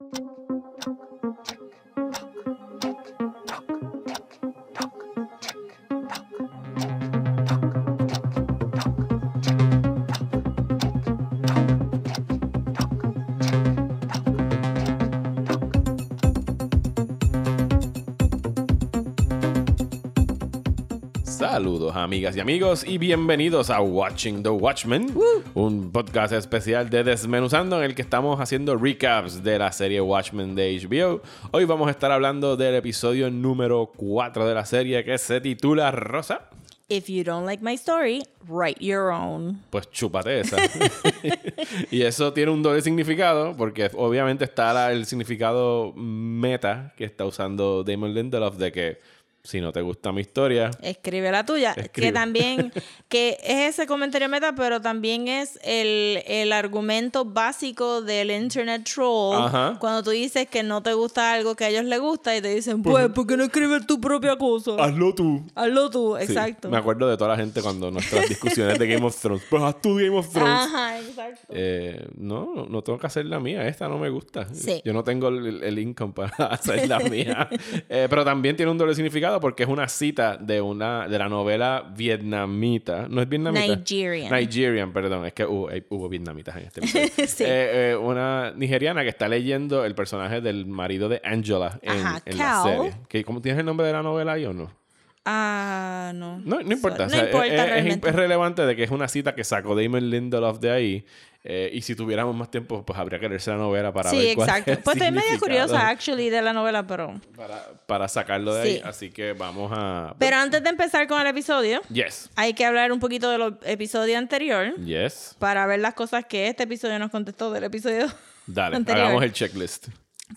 Thank you. Saludos amigas y amigos y bienvenidos a Watching the Watchmen, un podcast especial de Desmenuzando en el que estamos haciendo recaps de la serie Watchmen de HBO. Hoy vamos a estar hablando del episodio número 4 de la serie que se titula Rosa. If you don't like my story, write your own. Pues chúpate esa. y eso tiene un doble significado, porque obviamente está el significado meta que está usando Damon Lindelof de que si no te gusta mi historia, Escribe la tuya. Escribe. Que también, que es ese comentario meta, pero también es el, el argumento básico del internet troll. Ajá. Cuando tú dices que no te gusta algo que a ellos les gusta y te dicen, pues, ¿por qué no escribes tu propia cosa? hazlo tú. Hazlo tú, Sí, exacto. me acuerdo de toda la gente cuando nuestras discusiones de Game of Thrones. Pues haz tu Game of Thrones. Ajá, exacto. Eh, no, no, no tengo que hacer la mía. Esta no me gusta. Sí. Yo no tengo el, el income para hacer la mía. Eh, pero también tiene un doble significado porque es una cita de una de la novela vietnamita. ¿No es vietnamita? Nigerian. Nigerian, perdón. Es que hubo, eh, hubo vietnamitas en este. Sí. Eh, eh, una nigeriana que está leyendo el personaje del marido de Angela en, Ajá, en la serie. ¿Qué- ¿Cómo tienes el nombre de la novela ahí o no? Ah, no. No, no importa. No o sea, importa es, es- es relevante de que es una cita que sacó Damon Lindelof de ahí. Eh, y si tuviéramos más tiempo, pues habría que leerse la novela para sí, ver cuál exacto. es el Pues estoy medio curiosa, actually, de la novela, pero... Para, para sacarlo de Sí. ahí. Así que vamos a... Pero antes de empezar con el episodio, Yes. hay que hablar un poquito del episodio anterior Yes. para ver las cosas que este episodio nos contestó del episodio Dale, anterior. hagamos el checklist.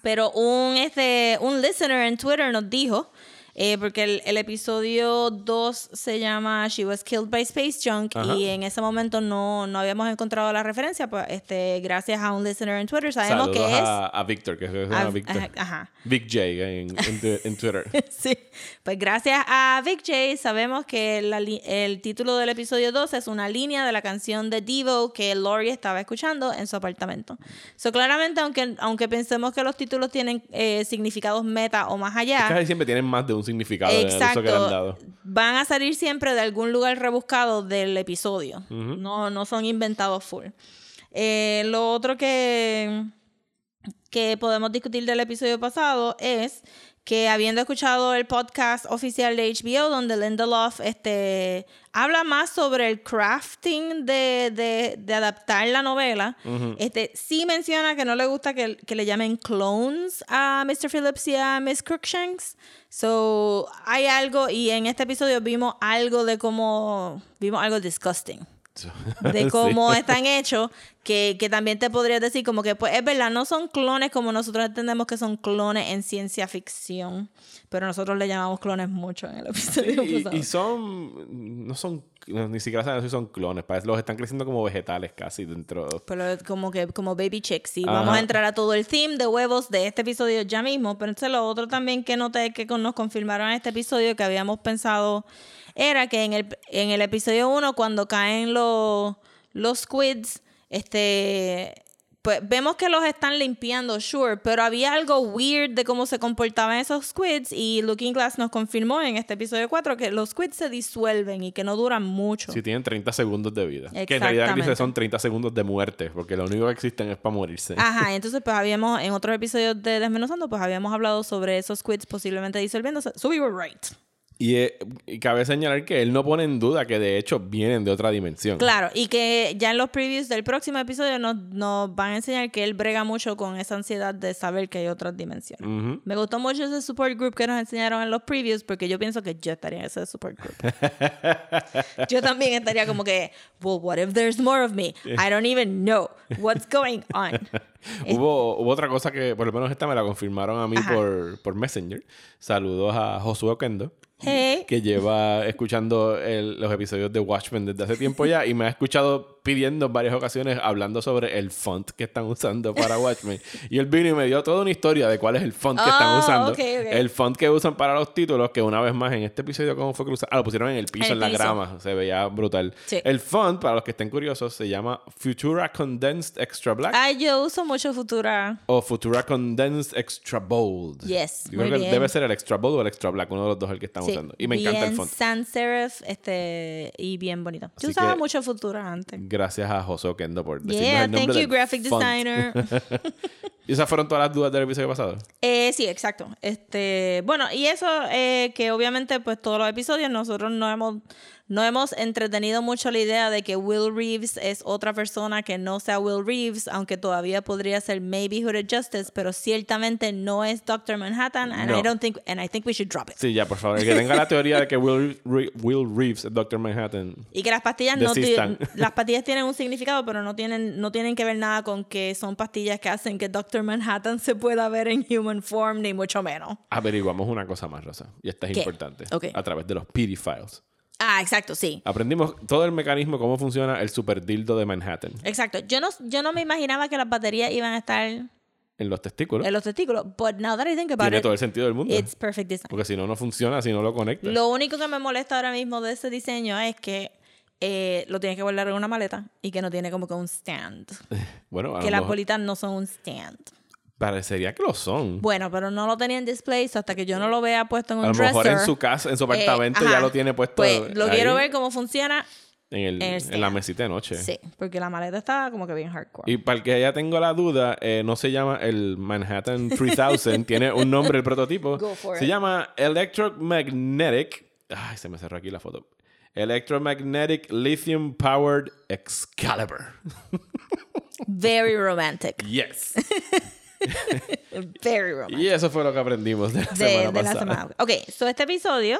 Pero un, este, un listener en Twitter nos dijo, eh, porque el, el episodio 2 se llama She Was Killed by Space Junk Ajá. y en ese momento no, no habíamos encontrado la referencia, pues este, gracias a un listener en Twitter sabemos Saludos que es... a, a Víctor, que llama a- Víctor. ajá, ajá. Big J en, en en Twitter. Sí, pues gracias a Vic J sabemos que la el título del episodio 2 es una línea de la canción de Devo que Lori estaba escuchando en su apartamento. So, claramente, aunque, aunque pensemos que los títulos tienen eh, significados meta o más allá, Casi siempre tienen más de un significado que le han exacto, dado. van a salir siempre de algún lugar rebuscado del episodio. no, no son inventados full. Eh, lo otro que que podemos discutir del episodio pasado es que habiendo escuchado el podcast oficial de HBO donde Lindelof este, habla más sobre el crafting de, de- de adaptar la novela, este, sí menciona que no le gusta que, que le llamen clones a Mr. Phillips y a Miss Crookshanks. So, hay algo, y en este episodio vimos algo de cómo, vimos algo disgusting de cómo Sí. están hechos, que, que también te podrías decir como que, pues es verdad, no son clones como nosotros entendemos que son clones en ciencia ficción, pero nosotros le llamamos clones mucho en el episodio Y, y son... No son... no, ni siquiera saben si son clones. Parece los están creciendo como vegetales casi dentro... Pero como que como baby chicks. Y Ajá. vamos a entrar a todo el theme de huevos de este episodio ya mismo. Pero entonces lo otro también que noté que nos confirmaron en este episodio que habíamos pensado era que en el, en el episodio 1 cuando caen los, los squids, este... Pues vemos que los están limpiando, sure, pero había algo weird de cómo se comportaban esos squids y Looking Glass nos confirmó en este episodio 4 que los squids se disuelven y que no duran mucho. Si tienen 30 segundos de vida. Que en realidad dice son 30 segundos de muerte, porque lo único que existen es para morirse. Ajá, entonces pues habíamos, en otros episodios de Desmenuzando, pues habíamos hablado sobre esos squids posiblemente disolviéndose. So we were right. Y, eh, y cabe señalar que él no pone en duda que de hecho vienen de otra dimensión. Claro, y que ya en los previews del próximo episodio nos, nos van a enseñar que él brega mucho con esa ansiedad de saber que hay otras dimensiones. Me gustó mucho ese support group que nos enseñaron en los previews porque yo pienso que yo estaría en ese support group. yo también estaría como que, well, what if there's more of me? I don't even know what's going on. Hubo, hubo otra cosa que, por lo menos esta me la confirmaron a mí Ajá. por, por Messenger. Saludos a Josué Oquendo. Hey. que lleva escuchando el- los episodios de Watchmen desde hace tiempo ya y me ha escuchado pidiendo en varias ocasiones hablando sobre el font que están usando para Watchmen. y él vino y me dio toda una historia de cuál es el font que están Oh, usando. ok, ok. El font que usan para los títulos, que una vez más en este episodio, ¿cómo fue usaron? Ah, lo pusieron en el piso, En en, el la piso. grama. Se veía brutal. Sí. El font, para los que estén curiosos, se llama Futura Condensed Extra Black. Ay, yo uso mucho Futura. O Futura Condensed Extra Bold. Yes, Yo creo que debe ser el Extra Bold o el Extra Black, uno de los dos el que están Sí, usando. Y me encanta el bien font. sans serif este, y bien bonito. Yo Así usaba que- mucho Futura antes. Gracias a José Kendo por decirnos Yeah, el nombre thank you, del graphic font. designer. ¿Y esas fueron todas las dudas del episodio pasado? Eh, sí, exacto. Este, bueno, y eso eh, que obviamente, pues todos los episodios nosotros no hemos, no hemos entretenido mucho la idea de que Will Reeves es otra persona que no sea Will Reeves, aunque todavía podría ser maybe Hooded Justice, pero ciertamente no es Doctor Manhattan, and No. I don't think, and I think we should drop it. Sí, ya, por favor. Que tenga la teoría de que Will, Re- Will Reeves es Doctor Manhattan. Y que las pastillas no Desistan. ti- las pastillas tienen un significado, pero no tienen, no tienen que ver nada con que son pastillas que hacen que Doctor Manhattan se pueda ver en human form, ni mucho menos. Averiguamos una cosa más, Rosa. Y esta es ¿Qué? importante. Ok. A través de los PD files. Ah, exacto, sí. Aprendimos todo el mecanismo, cómo funciona el super dildo de Manhattan. Exacto. Yo no, yo no me imaginaba que las baterías iban a estar en En los testículos. los testículos. But now that I think about Tiene it, todo el sentido del mundo. it's perfect design. Porque si no, no funciona, si no lo conectas. Lo único que me molesta ahora mismo de ese diseño es que eh, lo tienes que guardar en una maleta y que no tiene como que un stand. Bueno, que las bolitas no son un stand. parecería que lo son. Bueno, pero no lo tenía en display so hasta que yo no lo vea puesto en un a lo dresser. mejor en su casa, en su eh, apartamento, ya lo tiene puesto. Pues lo ahí quiero ver cómo funciona. En, el- en la mesita de noche. Sí, porque la maleta está como que bien hardcore. Y para el que ya tengo la duda, eh, no se llama el Manhattan 3000, tiene un nombre el prototipo. Go for se it. llama Electromagnetic. Ay, se me cerró aquí la foto. Electromagnetic Lithium Powered Excalibur. Very romantic. Yes. Very romantic. y eso fue lo que aprendimos de la de, semana de la semana. Ok, so este episodio,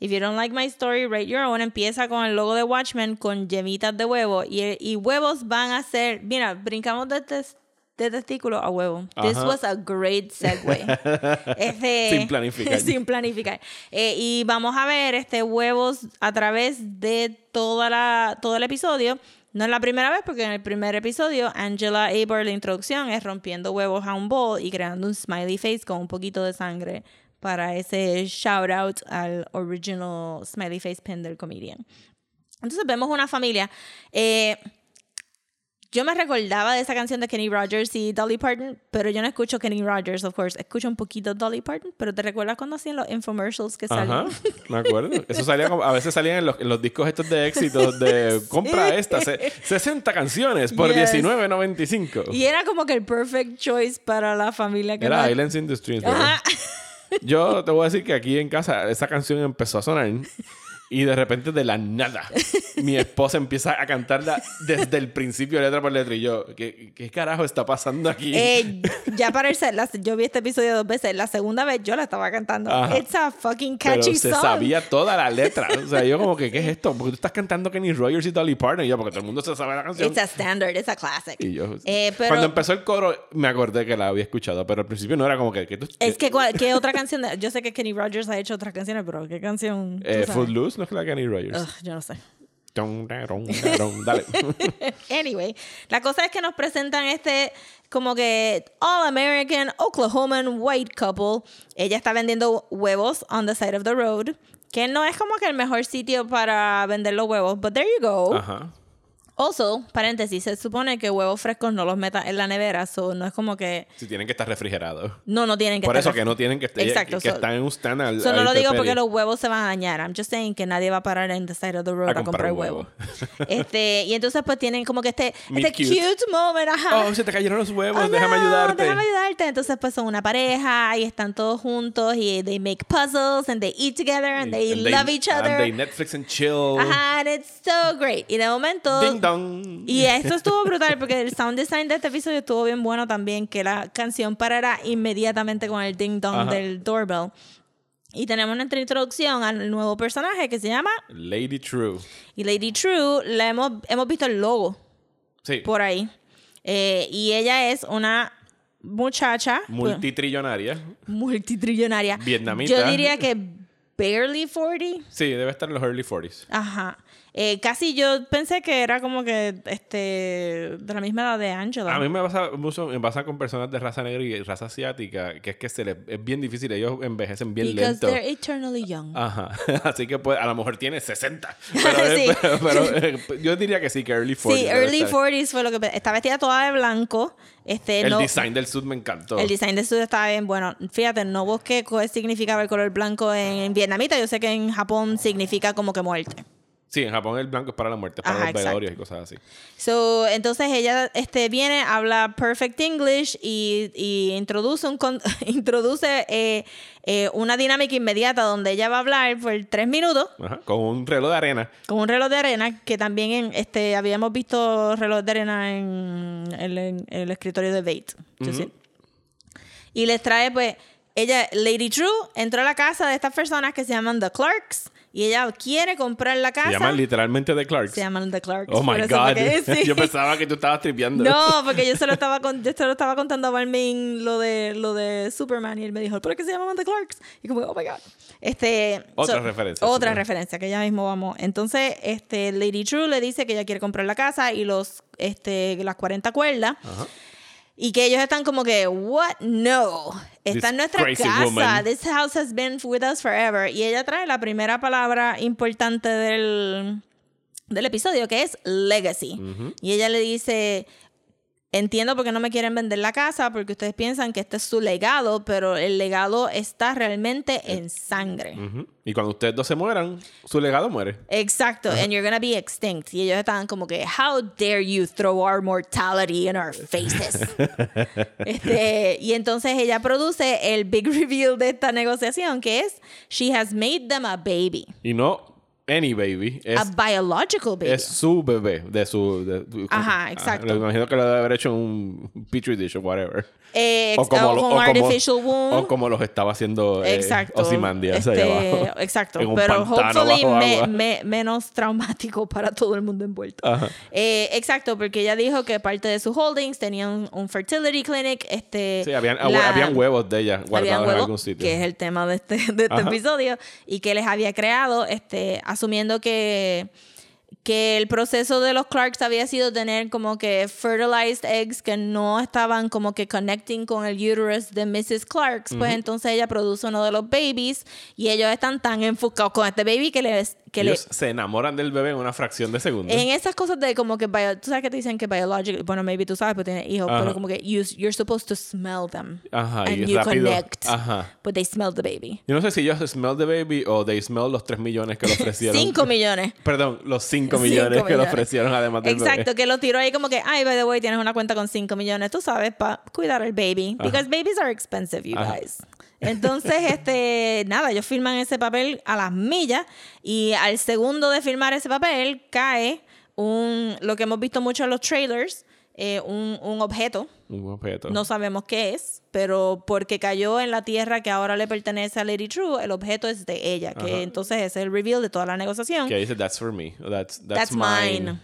If You Don't Like My Story, Rate Your Own, empieza con el logo de Watchmen con yemitas de huevo. Y, y huevos van a ser. Mira, brincamos de, tes- de testículo a huevo. This Ajá. was a great segue. Este- Sin planificar. sin planificar. Eh, y vamos a ver este huevos a través de toda la, todo el episodio. No es la primera vez, porque en el primer episodio, Angela Aber, la introducción, es rompiendo huevos a un bowl y creando un smiley face con un poquito de sangre para ese shout out al original smiley face pin del comedian. Entonces vemos una familia. eh, yo me recordaba de esa canción de Kenny Rogers y Dolly Parton, pero yo no escucho Kenny Rogers, of course. Escucho un poquito Dolly Parton, pero ¿te recuerdas cuando hacían los infomercials que Ajá, salían? me acuerdo. Eso salía como- a veces salían en los, en los discos estos de éxitos de compra esta, se- 60 canciones por Yes. 19.95. Y era como que el perfect choice para la familia que Era no- Islands in the Streams. Ajá. Yo te voy a decir que aquí en casa esa canción empezó a sonar y de repente de la nada mi esposa empieza a cantarla desde el principio letra por letra y yo, ¿qué, qué carajo está pasando aquí? Eh, ya para el la- yo vi este episodio dos veces. La segunda vez yo la estaba cantando. Ajá. It's a fucking Pero catchy se song. sabía toda la letra. O sea, yo como que, ¿qué es esto? Porque tú estás cantando Kenny Rogers y Dolly Parton y yo, porque todo el mundo se sabe la canción. It's a standard, it's a classic. Y yo, Eh, pero- cuando empezó el coro, me acordé que la había escuchado, pero al principio no era como que, que tú... Es que, ¿cuál- ¿qué otra canción? yo sé que Kenny Rogers ha hecho otras canciones, pero ¿qué canción? eh? Footloose no es la Kenny Rogers. Ugh, yo no sé. Dale. Anyway, la cosa es que nos presentan este como que All American Oklahoman White Couple. Ella está vendiendo huevos on the side of the road, que no es como que el mejor sitio para vender los huevos, but there you go. Ajá. Also, paréntesis, se supone que huevos frescos no los metas en la nevera, so no es como que Si tienen que estar refrigerados. no no tienen que Por estar eso que no tienen que estar... Exacto, Que, que so- están en un stand al, So, no al lo digo porque los huevos se van a dañar. I'm just saying que nadie va a parar en the side of the road a, A comprar, comprar huevos. huevo. este, y entonces pues tienen como que este, Meet este cute. cute. moment, ajá. Oh, se te cayeron los huevos, Oh, déjame no, ayudarte. Déjame ayudarte. Entonces pues son una pareja y están todos juntos y they make puzzles and they eat together and they And love each other. And they Netflix and chill. Ajá, and it's so great. Y de momento Ding dong. y esto estuvo brutal porque el sound design de este episodio estuvo bien bueno también, que la canción parará inmediatamente con el ding dong Ajá. del doorbell. Y tenemos nuestra introducción al nuevo personaje que se llama Lady True. y Lady True. La hemos, hemos visto el logo Sí. por ahí. Eh, y ella es una muchacha Multitrillonaria. multitrillonaria. Vietnamita. Yo diría que barely 40. Sí, debe estar en los early 40s. Ajá. Eh, casi yo pensé que era como que este de la misma edad de Angela. A mí me pasa mucho, me pasa con personas de raza negra y raza asiática, que es que se les, es bien difícil, ellos envejecen bien Because lento. they're eternally young. Ajá. Así que pues, a lo mejor tiene 60. Pero, eh, Sí. pero- pero, yo diría que sí, que early 40s. sí, early estar. 40s fue lo que está vestida toda de blanco. Este El no, design del suit me encantó. el design de su está bien bueno. Fíjate, no busqué qué significaba el color blanco en vietnamita. Yo sé que en Japón significa como que muerte. Sí, en Japón el blanco es para la muerte, es para Ajá, los exacto. velorios y cosas así. So, entonces ella este, viene, habla perfect English y, y introduce, un con- introduce eh, eh, una dinámica inmediata donde ella va a hablar por tres minutos Ajá. Con un reloj de arena. con un reloj de arena que también en, este, habíamos visto reloj de arena en, el- en el escritorio de Bate. Yo sí. Y les trae, pues, ella, Lady True, entró a la casa de estas personas que se llaman The Clarks y ella quiere comprar la casa. Se llaman literalmente The Clarks. Se llaman The Clarks. Oh por my God. fue que- sí. yo pensaba que tú estabas tripeando. No, porque yo se lo estaba, con- yo se lo estaba contando a Balmain lo de, lo de Superman y él me dijo, ¿pero qué se llaman The Clarks? Y como, oh my God. Este, Otra referencia, Otra Superman. referencia, que ya mismo vamos. Entonces, este, Lady True le dice que ella quiere comprar la casa y los, este, las 40 cuerdas. Ajá. Y que ellos están como que, what? No. Está en nuestra casa. woman. This house has been with us forever. Y ella trae la primera palabra importante del, del episodio, que es legacy. Y ella le dice, entiendo por qué no me quieren vender la casa, porque ustedes piensan que este es su legado, pero el legado está realmente en sangre. Ujú. Y cuando ustedes dos se mueran, su legado muere. Exacto, and you're gonna be extinct. Y ellos estaban como que, how dare you throw our mortality in our faces. este, y entonces ella produce el big reveal de esta negociación, que es, she has made them a baby, Y no any baby. Es, a biological baby. es su bebé. De su. de- Ajá, exacto. lo imagino que lo debe haber hecho en un petri dish o whatever. Eh, O como, o como- artificial womb. o como los estaba haciendo eh, Exacto. Ozymandias allá Este, abajo. Exacto. En un Pero hopefully me- me- menos traumático para todo el mundo envuelto. Eh, exacto, porque ella dijo que parte de sus holdings tenía un, fertility clinic. Este, Sí, habían, la- habían huevos de ella guardados en algún sitio. que es el tema de este, de este episodio, y que les había creado, este, asumiendo que, que el proceso de los Clarks había sido tener como que fertilized eggs que no estaban como que connecting con el uterus de Mrs. Clarks, pues entonces ella produce uno de los babies y ellos están tan enfocados con este baby que les que Ellos le se enamoran del bebé en una fracción de segundo. en esas cosas de como que bio- tú sabes que te dicen que biological bueno maybe tú sabes porque tienes hijos Ajá. pero como que you, you're supposed to smell them Ajá, and y you rápido. connect Ajá. but they smell the baby Yo no sé si ellos smell the baby o they smell los 3 millones que le ofrecieron. 5 millones Perdón, los 5 Millones que le ofrecieron además del Exacto, bebé. que lo tiró ahí como que, ay, by the way, tienes una cuenta con 5 millones, tú sabes, para cuidar al baby. Because babies are expensive, you Ajá. guys. Entonces, este, nada, ellos firman ese papel a las millas y al segundo de firmar ese papel cae un, lo que hemos visto mucho en los trailers, eh, un, un objeto. Un objeto. No sabemos qué es, pero porque cayó en la tierra que ahora le pertenece a Lady True, el objeto es de ella, que Ajá. entonces es el reveal de toda la negociación. Que dice, that's for me. o That's, that's, That's mine. mine.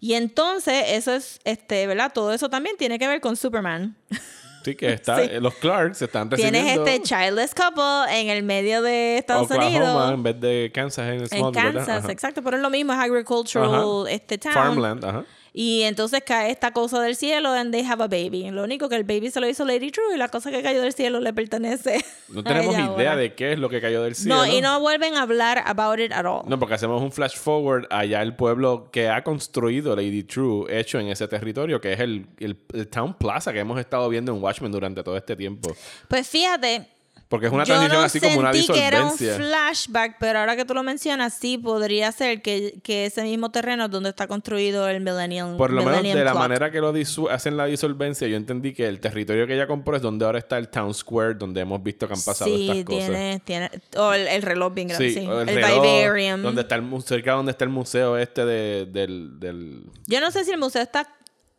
Y entonces, eso es, este, ¿verdad? Todo eso también tiene que ver con Superman. Sí, que está, Sí. eh, los Clarks están recibiendo Tienes este childless couple en el medio de Estados Oklahoma Unidos. en vez de Kansas en En. Kansas, exacto, pero es lo mismo, es agricultural Ajá. este town. Farmland, ajá. Y entonces cae esta cosa del cielo and they have a baby. Lo único que el baby se lo hizo Lady True y la cosa que cayó del cielo le pertenece. No a tenemos ella idea ahora. de qué es lo que cayó del cielo. No, y no vuelven a hablar about it at all. No, porque hacemos un flash forward allá el pueblo que ha construido Lady True, hecho en ese territorio, que es el, el, el Town Plaza que hemos estado viendo en Watchmen durante todo este tiempo. Pues fíjate, Porque es una Yo transición no así como una sentí que era un disolvencia. flashback, pero ahora que tú lo mencionas, sí podría ser que, que ese mismo terreno es donde está construido el Millennium Por lo menos Millennium de la Clock. manera que lo hacen la disolvencia, yo entendí que el territorio que ella compró es donde ahora está el Town Square, donde hemos visto que han pasado sí, estas cosas. tiene, tiene, o el, el reloj bien grande, sí, o el, reloj, Vivarium. Donde está el, mu- cerca donde está el museo este de, del, del... Yo no sé si el museo está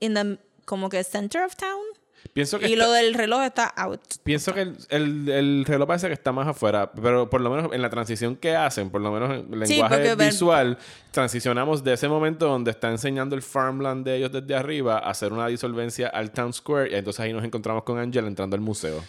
in the, como que center of town Pienso que y está- lo del reloj está out. Pienso que el, el, el reloj parece que está más afuera, pero por lo menos en la transición que hacen, por lo menos en el Sí, lenguaje ven- visual, transicionamos de ese momento donde está enseñando el farmland de ellos desde arriba a hacer una disolvencia al town square y entonces ahí nos encontramos con Angela entrando al museo.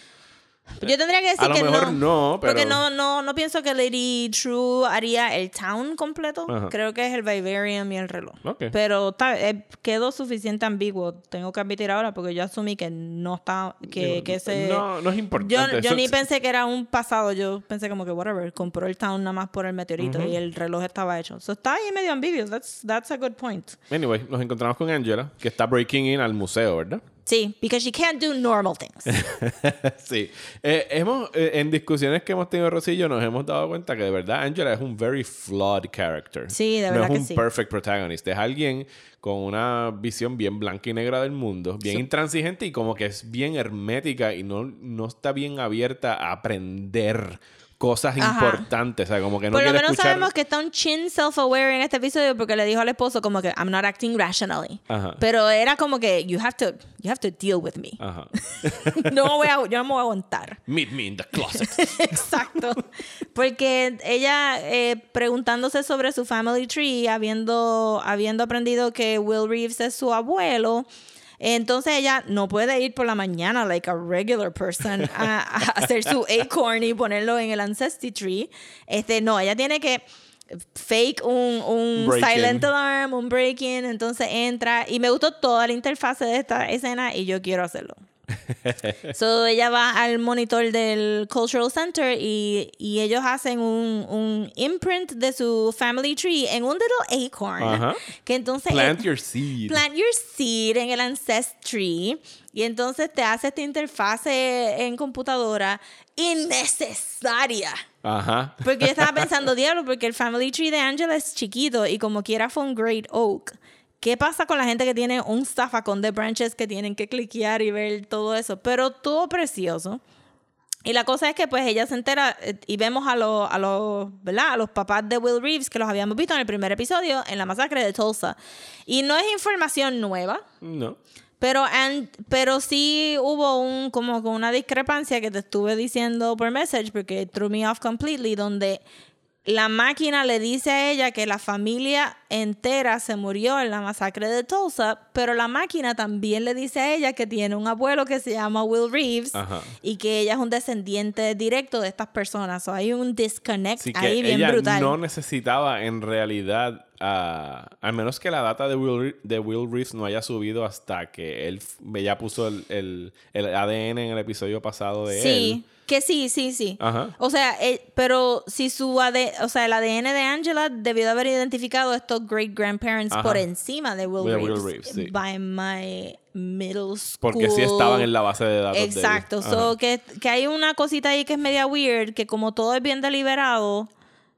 Yo tendría que decir A lo que mejor no. no, pero- Porque no, no, no pienso que Lady True haría el town completo. Ajá. Creo que es el Vivarium y el reloj. Ok. Pero ta- eh, quedó suficiente ambiguo. Tengo que admitir ahora porque yo asumí que no está. Que, Digo, que ese. no, no es importante. Yo, yo ni pensé que era un pasado. Yo pensé como que, whatever, compró el town nada más por el meteorito y el reloj estaba hecho. So, está ahí medio ambiguo. That's, that's a good point. Anyway, nos encontramos con Angela, que está breaking in al museo, ¿verdad? Sí, because she can't do normal things. sí. Eh, hemos, eh, en discusiones que hemos tenido Rosillo, nos hemos dado cuenta que de verdad Angela es un very flawed character. Sí, de no verdad es que un sí. perfect protagonist. Es alguien con una visión bien blanca y negra del mundo, bien intransigente y como que es bien hermética y no, no está bien abierta a aprender cosas Ajá. importantes. O sea, como que no Por lo menos escuchar... sabemos que está un chin self-aware en este episodio porque le dijo al esposo como que I'm not acting rationally. Ajá. Pero era como que you have to you have to deal with me. Ajá. no voy a, yo no me voy a aguantar. Meet me in the closet. Exacto. Porque ella eh, preguntándose sobre su family tree, habiendo, habiendo aprendido que Will Reeves es su abuelo, entonces ella no puede ir por la mañana, like a regular person, a, a hacer su acorn y ponerlo en el ancestry tree. Este, no, ella tiene que fake un, silent alarm, un break-in, entonces entra. Y me gustó toda la interfase de esta escena y yo quiero hacerlo. So ella va al monitor del Cultural Center y, y ellos hacen un, un imprint de su family tree en un little acorn. Ajá. Que entonces Plant your seed. plant your seed en el ancestry y entonces te hace esta interfase en computadora innecesaria. Ajá. Porque yo estaba pensando, diablo, porque el family tree de Angela es chiquito y como quiera fue un great oak. ¿Qué pasa con la gente que tiene un zafacón de branches que tienen que cliquear y ver todo eso? Pero todo precioso. Y la cosa es que pues ella se entera eh, y vemos a los, a los, ¿verdad? A los papás de Will Reeves que los habíamos visto en el primer episodio en la masacre de Tulsa. Y no es información nueva, No. pero, and- pero sí hubo un, como una discrepancia que te estuve diciendo por message porque it threw me off completely, donde la máquina le dice a ella que la familia entera se murió en la masacre de Tulsa, pero la máquina también le dice a ella que tiene un abuelo que se llama Will Reeves Ajá. y que ella es un descendiente directo de estas personas. So, hay un disconnect Así que ahí bien ella brutal. no necesitaba en realidad, al menos que la data de Will, de Will Reeves no haya subido hasta que él ya puso el, el- el ADN en el episodio pasado de Sí, él. que sí, sí, sí. Ajá. O sea, eh, pero si su AD, o sea, el ADN de Angela debió de haber identificado a estos great grandparents Ajá. por encima de Will De Will Reeves, Reeves, sí. by my middle school. Porque sí estaban en la base de datos. de. Exacto. Ajá. So, que, que hay una cosita ahí que es media weird, que como todo es bien deliberado,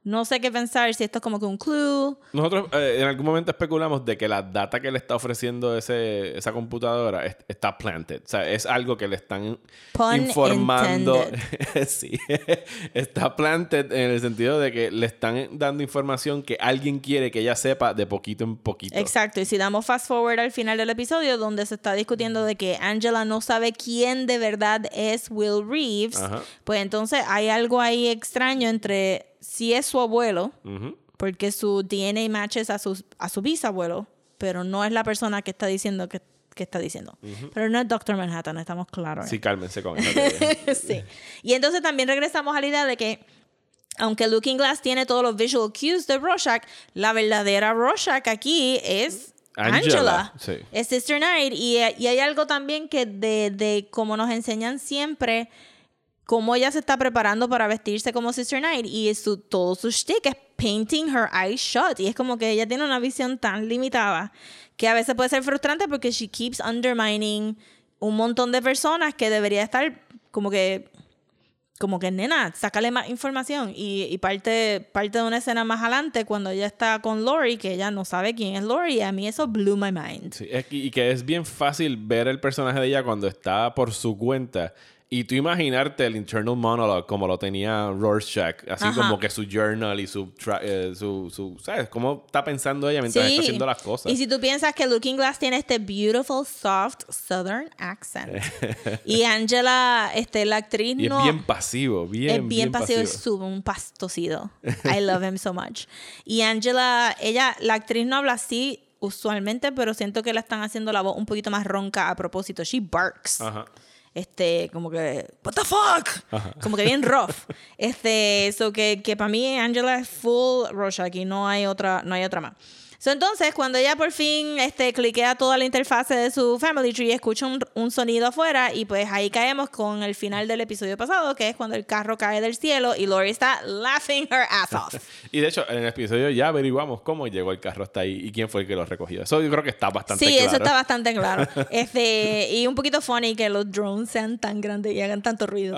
no sé qué pensar, si esto es como que un clue. Nosotros eh, en algún momento especulamos de que la data que le está ofreciendo ese, esa computadora es- está planted. O sea, es algo que le están Pun informando. sí. está planted en el sentido de que le están dando información que alguien quiere que ella sepa de poquito en poquito. Exacto, y si damos fast forward al final del episodio donde se está discutiendo de que Angela no sabe quién de verdad es Will Reeves, Ajá. pues entonces hay algo ahí extraño entre si es su abuelo, Ujú. porque su DNA matches a su, a su bisabuelo, pero no es la persona que está diciendo que, que está diciendo. Pero no es Doctor Manhattan, estamos claros. Sí, cálmense con teoría. sí. Y entonces también regresamos a la idea de que aunque Looking Glass tiene todos los visual cues de Rorschach, la verdadera Rorschach aquí es Angela, Angela. sí. Es Sister Night. Y, y hay algo también que de, de como nos enseñan siempre, cómo ella se está preparando para vestirse como Sister Night. Y su, todo su shtick es painting her eyes shut. Y es como que ella tiene una visión tan limitada que a veces puede ser frustrante porque she keeps undermining un montón de personas que debería estar como que como que nena, sácale más información. Y, parte, parte de una escena más adelante, cuando ella está con Lori, que ella no sabe quién es Lori, a mí eso blew my mind. Sí, y que es bien fácil ver el personaje de ella cuando está por su cuenta. Y tú imaginarte el internal monologue como lo tenía Rorschach, así Ajá. como que su journal y su, eh, su, su- ¿sabes? Cómo está pensando ella mientras está haciendo las cosas. Y si tú piensas que Looking Glass tiene este beautiful, soft southern accent. y Angela, este, la actriz Y no. es bien pasivo, bien, es bien, pasivo, es pasivo. sub- un pastocido. I love him so much. Y Angela, ella, la actriz no habla así usualmente, pero siento que le están haciendo la voz un poquito más ronca a propósito. She barks. Ajá. Este, como que, what the fuck, como que bien rough. Este, eso que, que para mí Angela es full Rorschach y no hay otra, no hay otra más entonces, cuando ella por fin este, cliquea toda la interfase de su Family Tree, escucha un, un, sonido afuera y pues ahí caemos con el final del episodio pasado, que es cuando el carro cae del cielo y Lori está laughing her ass off. y de hecho, en el episodio ya averiguamos cómo llegó el carro hasta ahí y quién fue el que lo recogió. Eso yo creo que está bastante claro. Sí, eso está bastante claro. este, y un poquito funny que los drones sean tan grandes y hagan tanto ruido.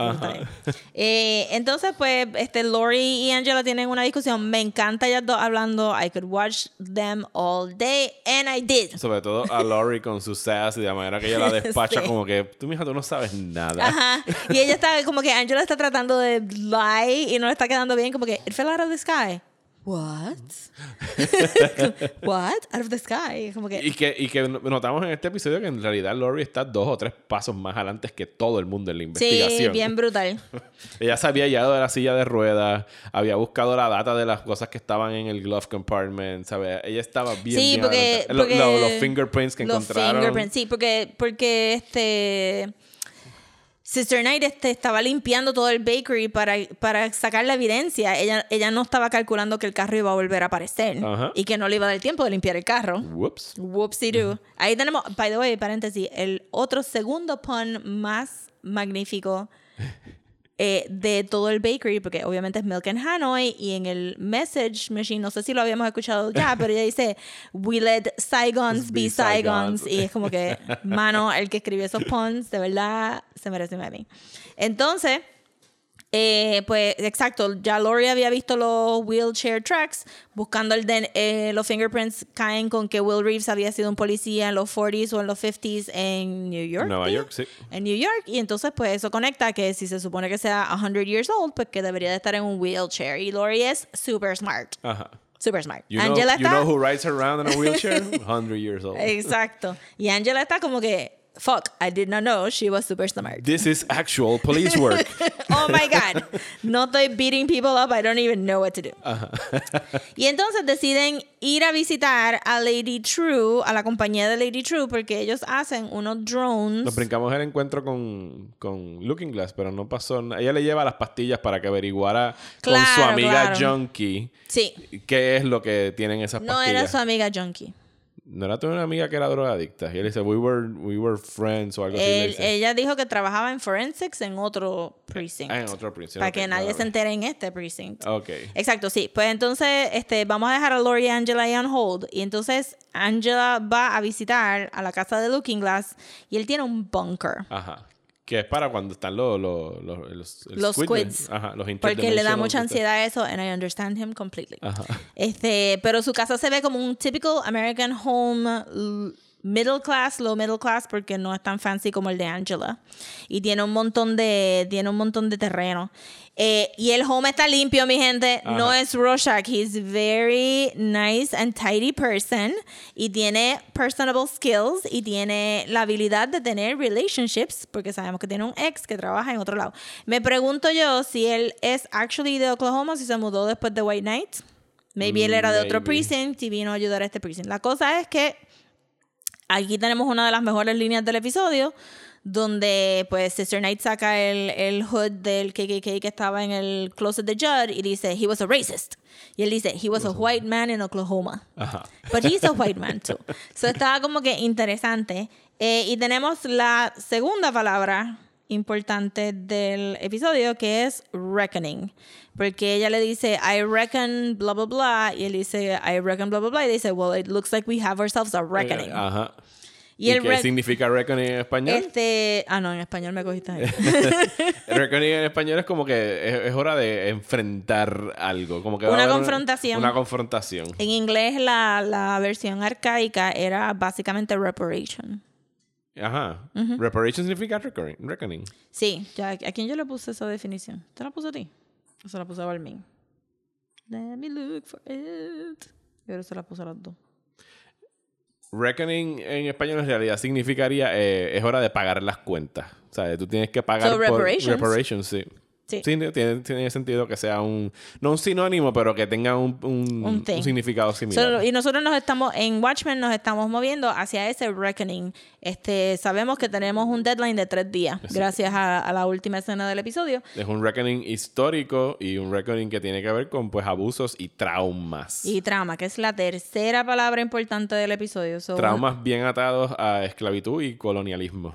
Eh, entonces, pues, este, Lori y Angela tienen una discusión. Me encanta ellas dos hablando. I could watch them all day, and I did. Sobre todo a Lori con su sass y de manera que ella la despacha como que tú, mija, tú no sabes nada. Ajá. Y ella está como que Angela está tratando de lie y no le está quedando bien, como que it fell out of the sky. What? What? Out of the sky. Como que... Y, que, y que notamos en este episodio que en realidad Lori está dos o tres pasos más adelante que todo el mundo en la investigación. Sí, bien brutal. Ella se había llegado de la silla de ruedas, había buscado la data de las cosas que estaban en el glove compartment, ¿sabes? Ella estaba bien, sí, porque, porque los fingerprints que los encontraron. Fingerprints, sí, porque, porque este Sister Night este, estaba limpiando todo el bakery para, para sacar la evidencia. Ella, ella no estaba calculando que el carro iba a volver a aparecer y que no le iba a dar tiempo de limpiar el carro. Whoops. Whoopsie doo. Ahí tenemos, by the way, paréntesis, el otro segundo pun más magnífico eh, de todo el bakery, porque obviamente es Milk and Hanoi, y en el message machine, no sé si lo habíamos escuchado ya, pero ella dice, We let Saigons be, Saigons. Y es como que, mano, el que escribió esos puns, de verdad, se merece un Emmy. Entonces, eh, pues exacto, ya Lori había visto los wheelchair tracks, buscando el eh, los fingerprints caen con que Will Reeves había sido un policía en los 40s o en los 50s en New York. Nueva York, sí. En New York, y entonces pues eso conecta que si se supone que sea 100 years old, pues que debería de estar en un wheelchair. Y Lori es super smart. Ajá. Super smart. You Angela know, está... You know who rides around in a wheelchair? 100 years old. Exacto. Y Angela está como que fuck, I did not know she was super smart. This is actual police work. oh my God. No estoy beating people up. I don't even know what to do. y entonces deciden ir a visitar a Lady True, a la compañía de Lady True, porque ellos hacen unos drones. Nos brincamos el encuentro con, con Looking Glass, pero no pasó nada. Ella le lleva las pastillas para que averiguara con su amiga Junkie sí. qué es lo que tienen esas pastillas. No era su amiga Junkie. ¿No era tu una amiga que era drogadicta? Y él dice, we were, we were friends o algo así. Ella dijo que trabajaba en forensics en otro precinct. Ah, en otro precinct. Para que nadie se entere en este precinct. Ok. Exacto, sí. Pues entonces este, vamos a dejar a Lori y Angela ahí on hold. Y entonces Angela va a visitar a la casa de Looking Glass y él tiene un bunker. Ajá. Que es para cuando están los, los, los, los squids. Ajá, los Porque le da mucha ansiedad eso, and I understand him completely. Ajá. Este, pero su casa se ve como un typical American home middle class, low middle class, porque no es tan fancy como el de Angela. Y tiene un montón de, tiene un montón de terreno. Eh, y el home está limpio, mi gente. No es Rorschach. He's very nice and tidy person. Y tiene personable skills. Y tiene la habilidad de tener relationships. Porque sabemos que tiene un ex que trabaja en otro lado. Me pregunto yo si él es actually de Oklahoma, si se mudó después de White Knight. Maybe él era de otro precinct y vino a ayudar a este precinct. La cosa es que aquí tenemos una de las mejores líneas del episodio donde pues Sister Knight saca el, el hood del KKK que estaba en el closet de Judd y dice, he was a racist. Y él dice, he was a white man in Oklahoma. Ajá. But he's a white man too. so estaba como que interesante. Eh, y tenemos la segunda palabra importante del episodio que es reckoning. Porque ella le dice, I reckon, blah, blah, blah. Y él dice, I reckon, blah, blah, blah. Y dice, well, it looks like we have ourselves a reckoning. Ajá. ¿Y, qué significa reckoning en español? Este, ah, no, en español me cogiste ahí. reckoning en español es como que es, hora de enfrentar algo. Como que una confrontación. Una, confrontación. En inglés la, la, versión arcaica era básicamente reparation. Ajá. Reparation significa reckoning. Sí, ya, ¿a quién yo le puse esa definición? ¿Te la puse a ti? ¿O se la puse a Balmin? Let me look for it. Y ahora se la puse a las dos. Reckoning en español en realidad significaría eh, es hora de pagar las cuentas. O sea, tú tienes que pagar por reparations. reparations, sí. Sí. tiene, tiene sentido que sea un, no un sinónimo, pero que tenga un, un, Un un significado similar. Solo- y nosotros nos estamos, en Watchmen nos estamos moviendo hacia ese reckoning. Este, sabemos que tenemos un deadline de tres días, gracias a, a la última escena del episodio. Es un reckoning histórico y un reckoning que tiene que ver con pues abusos y traumas. Y trauma, que es la tercera palabra importante del episodio. So, Traumas bien atados a esclavitud y colonialismo.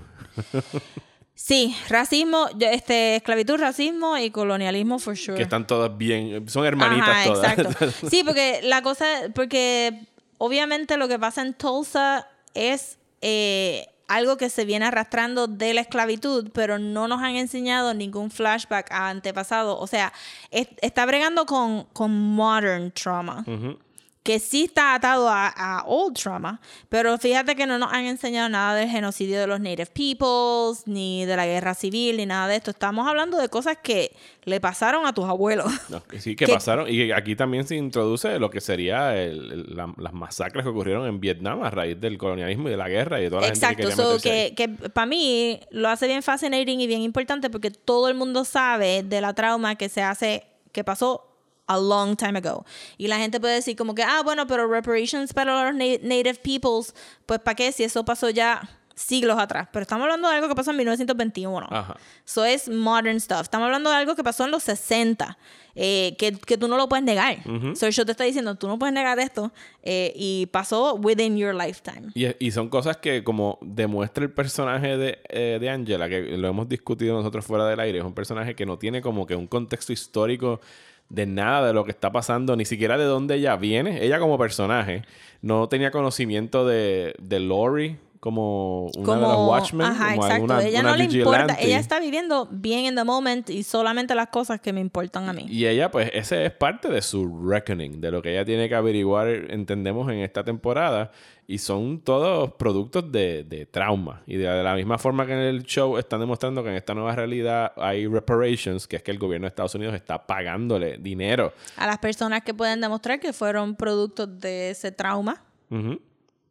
Sí, racismo, este, esclavitud, racismo y colonialismo for sure. Que están todas bien, son hermanitas Ajá, todas. exacto. Sí, porque la cosa, porque obviamente lo que pasa en Tulsa es eh, algo que se viene arrastrando de la esclavitud, pero no nos han enseñado ningún flashback a antepasado. O sea, es- está bregando con, con modern trauma. Ujú. Que sí está atado a, a old trauma, pero fíjate que no nos han enseñado nada del genocidio de los Native Peoples, ni de la guerra civil, ni nada de esto. Estamos hablando de cosas que le pasaron a tus abuelos. No, que sí, que Que- pasaron. Y aquí también se introduce lo que sería el- el- la- las masacres que ocurrieron en Vietnam a raíz del colonialismo y de la guerra y de toda la Exacto, gente que so que, que para mí lo hace bien fascinating y bien importante porque todo el mundo sabe de la trauma que se hace, que pasó a long time ago. Y la gente puede decir como que, ah, bueno, pero reparations para los na- native peoples, pues ¿para qué? Si eso pasó ya siglos atrás. Pero estamos hablando de algo que pasó en 1921. Ajá. Eso es modern stuff. Estamos hablando de algo que pasó en los 60, eh, que, que tú no lo puedes negar. So, yo te estoy diciendo, tú no puedes negar esto eh, y pasó within your lifetime. Y, y son cosas que como demuestra el personaje de, eh, de Angela, que lo hemos discutido nosotros fuera del aire, es un personaje que no tiene como que un contexto histórico de nada de lo que está pasando, ni siquiera de dónde ella viene. Ella como personaje no tenía conocimiento de, de Lori como una de los Watchmen, ajá, como exacto. alguna ella una no le importa. vigilante. Ella está viviendo bien in the moment y solamente las cosas que me importan a mí. Y ella, pues, ese es parte de su reckoning, de lo que ella tiene que averiguar, entendemos, en esta temporada. Y son todos productos de, de trauma. Y de, de la misma forma que en el show están demostrando que en esta nueva realidad hay reparations, que es que el gobierno de Estados Unidos está pagándole dinero. A las personas que pueden demostrar que fueron productos de ese trauma. Ujú.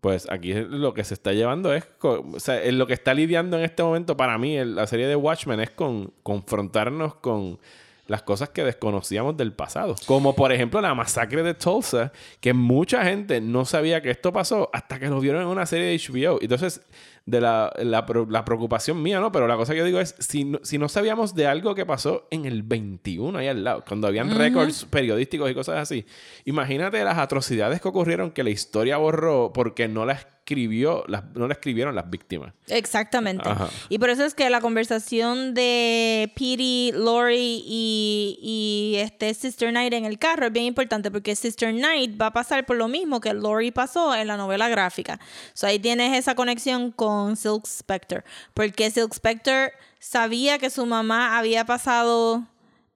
Pues aquí lo que se está llevando es, o sea, lo que está lidiando en este momento para mí la serie de Watchmen es con confrontarnos con las cosas que desconocíamos del pasado. Como por ejemplo la masacre de Tulsa, que mucha gente no sabía que esto pasó hasta que lo vieron en una serie de HBO. Entonces, de la, la, la preocupación mía, ¿no? Pero la cosa que yo digo es, si no, si no sabíamos de algo que pasó en el 21 ahí al lado, cuando habían récords periodísticos y cosas así, imagínate las atrocidades que ocurrieron que la historia borró porque no la escribió, las, no la escribieron las víctimas. Exactamente. Ajá. Y por eso es que la conversación de Petey, Lori y, y este Sister Knight en el carro es bien importante porque Sister Knight va a pasar por lo mismo que Lori pasó en la novela gráfica. So ahí tienes esa conexión con Silk Spectre. Porque Silk Spectre sabía que su mamá había pasado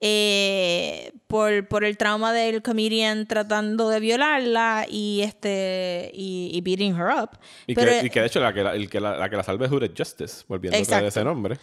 eh, por, por el trauma del comedian tratando de violarla y este y, y beating her up. Y, Pero- que, y que de hecho la que la, el que la, la que la salve es Hooded Justice, volviendo a ese nombre.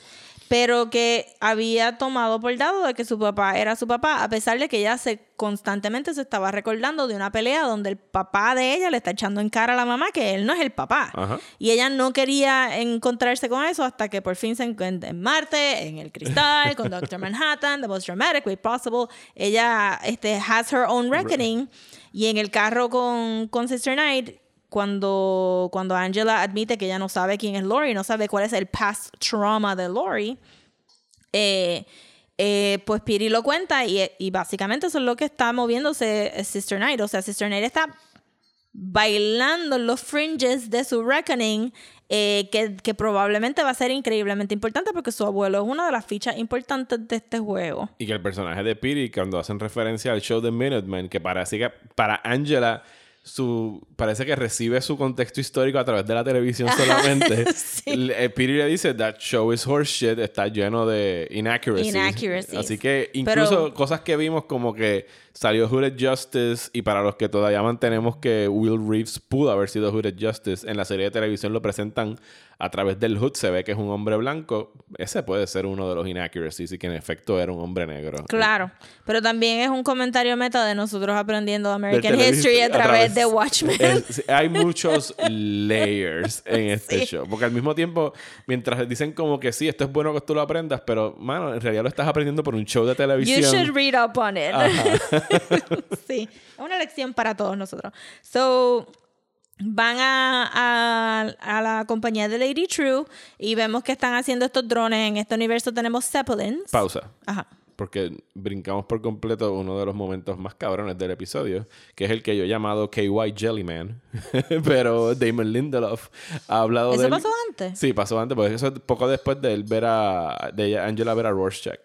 Pero que había tomado por dado de que su papá era su papá, a pesar de que ella se constantemente se estaba recordando de una pelea donde el papá de ella le está echando en cara a la mamá que él no es el papá. Ajá. Y ella no quería encontrarse con eso hasta que por fin se encuentra en Marte, en el cristal, con Doctor Manhattan, the most dramatic way possible. Ella este, has her own reckoning. Y en el carro con, con Sister Knight, cuando, cuando Angela admite que ella no sabe quién es Lori, no sabe cuál es el past trauma de Lori, eh, eh, pues Piri lo cuenta y, y básicamente eso es lo que está moviéndose eh, Sister Knight. O sea, Sister Knight está bailando los fringes de su reckoning, eh, que, que probablemente va a ser increíblemente importante porque su abuelo es una de las fichas importantes de este juego. Y que el personaje de Piri, cuando hacen referencia al show de Minutemen, que que para Angela su parece que recibe su contexto histórico a través de la televisión solamente. Sí. Le- eh, Piri le dice that show is horseshit, está lleno de inaccuracies. Inaccuracies. Así que Pero- incluso cosas que vimos como que salió Hooded Justice y para los que todavía mantenemos que Will Reeves pudo haber sido Hooded Justice, en la serie de televisión lo presentan a través del hood, se ve que es un hombre blanco. Ese puede ser uno de los inaccuracies y que en efecto era un hombre negro. Claro, pero también es un comentario meta de nosotros aprendiendo American History a a través, través es The Watchmen. es- hay muchos layers en este show. Porque al mismo tiempo, mientras dicen como que sí, esto es bueno que tú lo aprendas, pero, mano, en realidad lo estás aprendiendo por un show de You televisión. should read up on it. sí, es una lección para todos nosotros. So, van a, a, a la compañía de Lady True y vemos que están haciendo estos drones. En este universo tenemos Zeppelins. Pausa. Ajá. Porque brincamos por completo uno de los momentos más cabrones del episodio, que es el que yo he llamado KY Jellyman. pero Damon Lindelof ha hablado ¿Eso de él- pasó antes? Sí, pasó antes, porque eso es poco después de él ver a de Angela ver a Rorschach,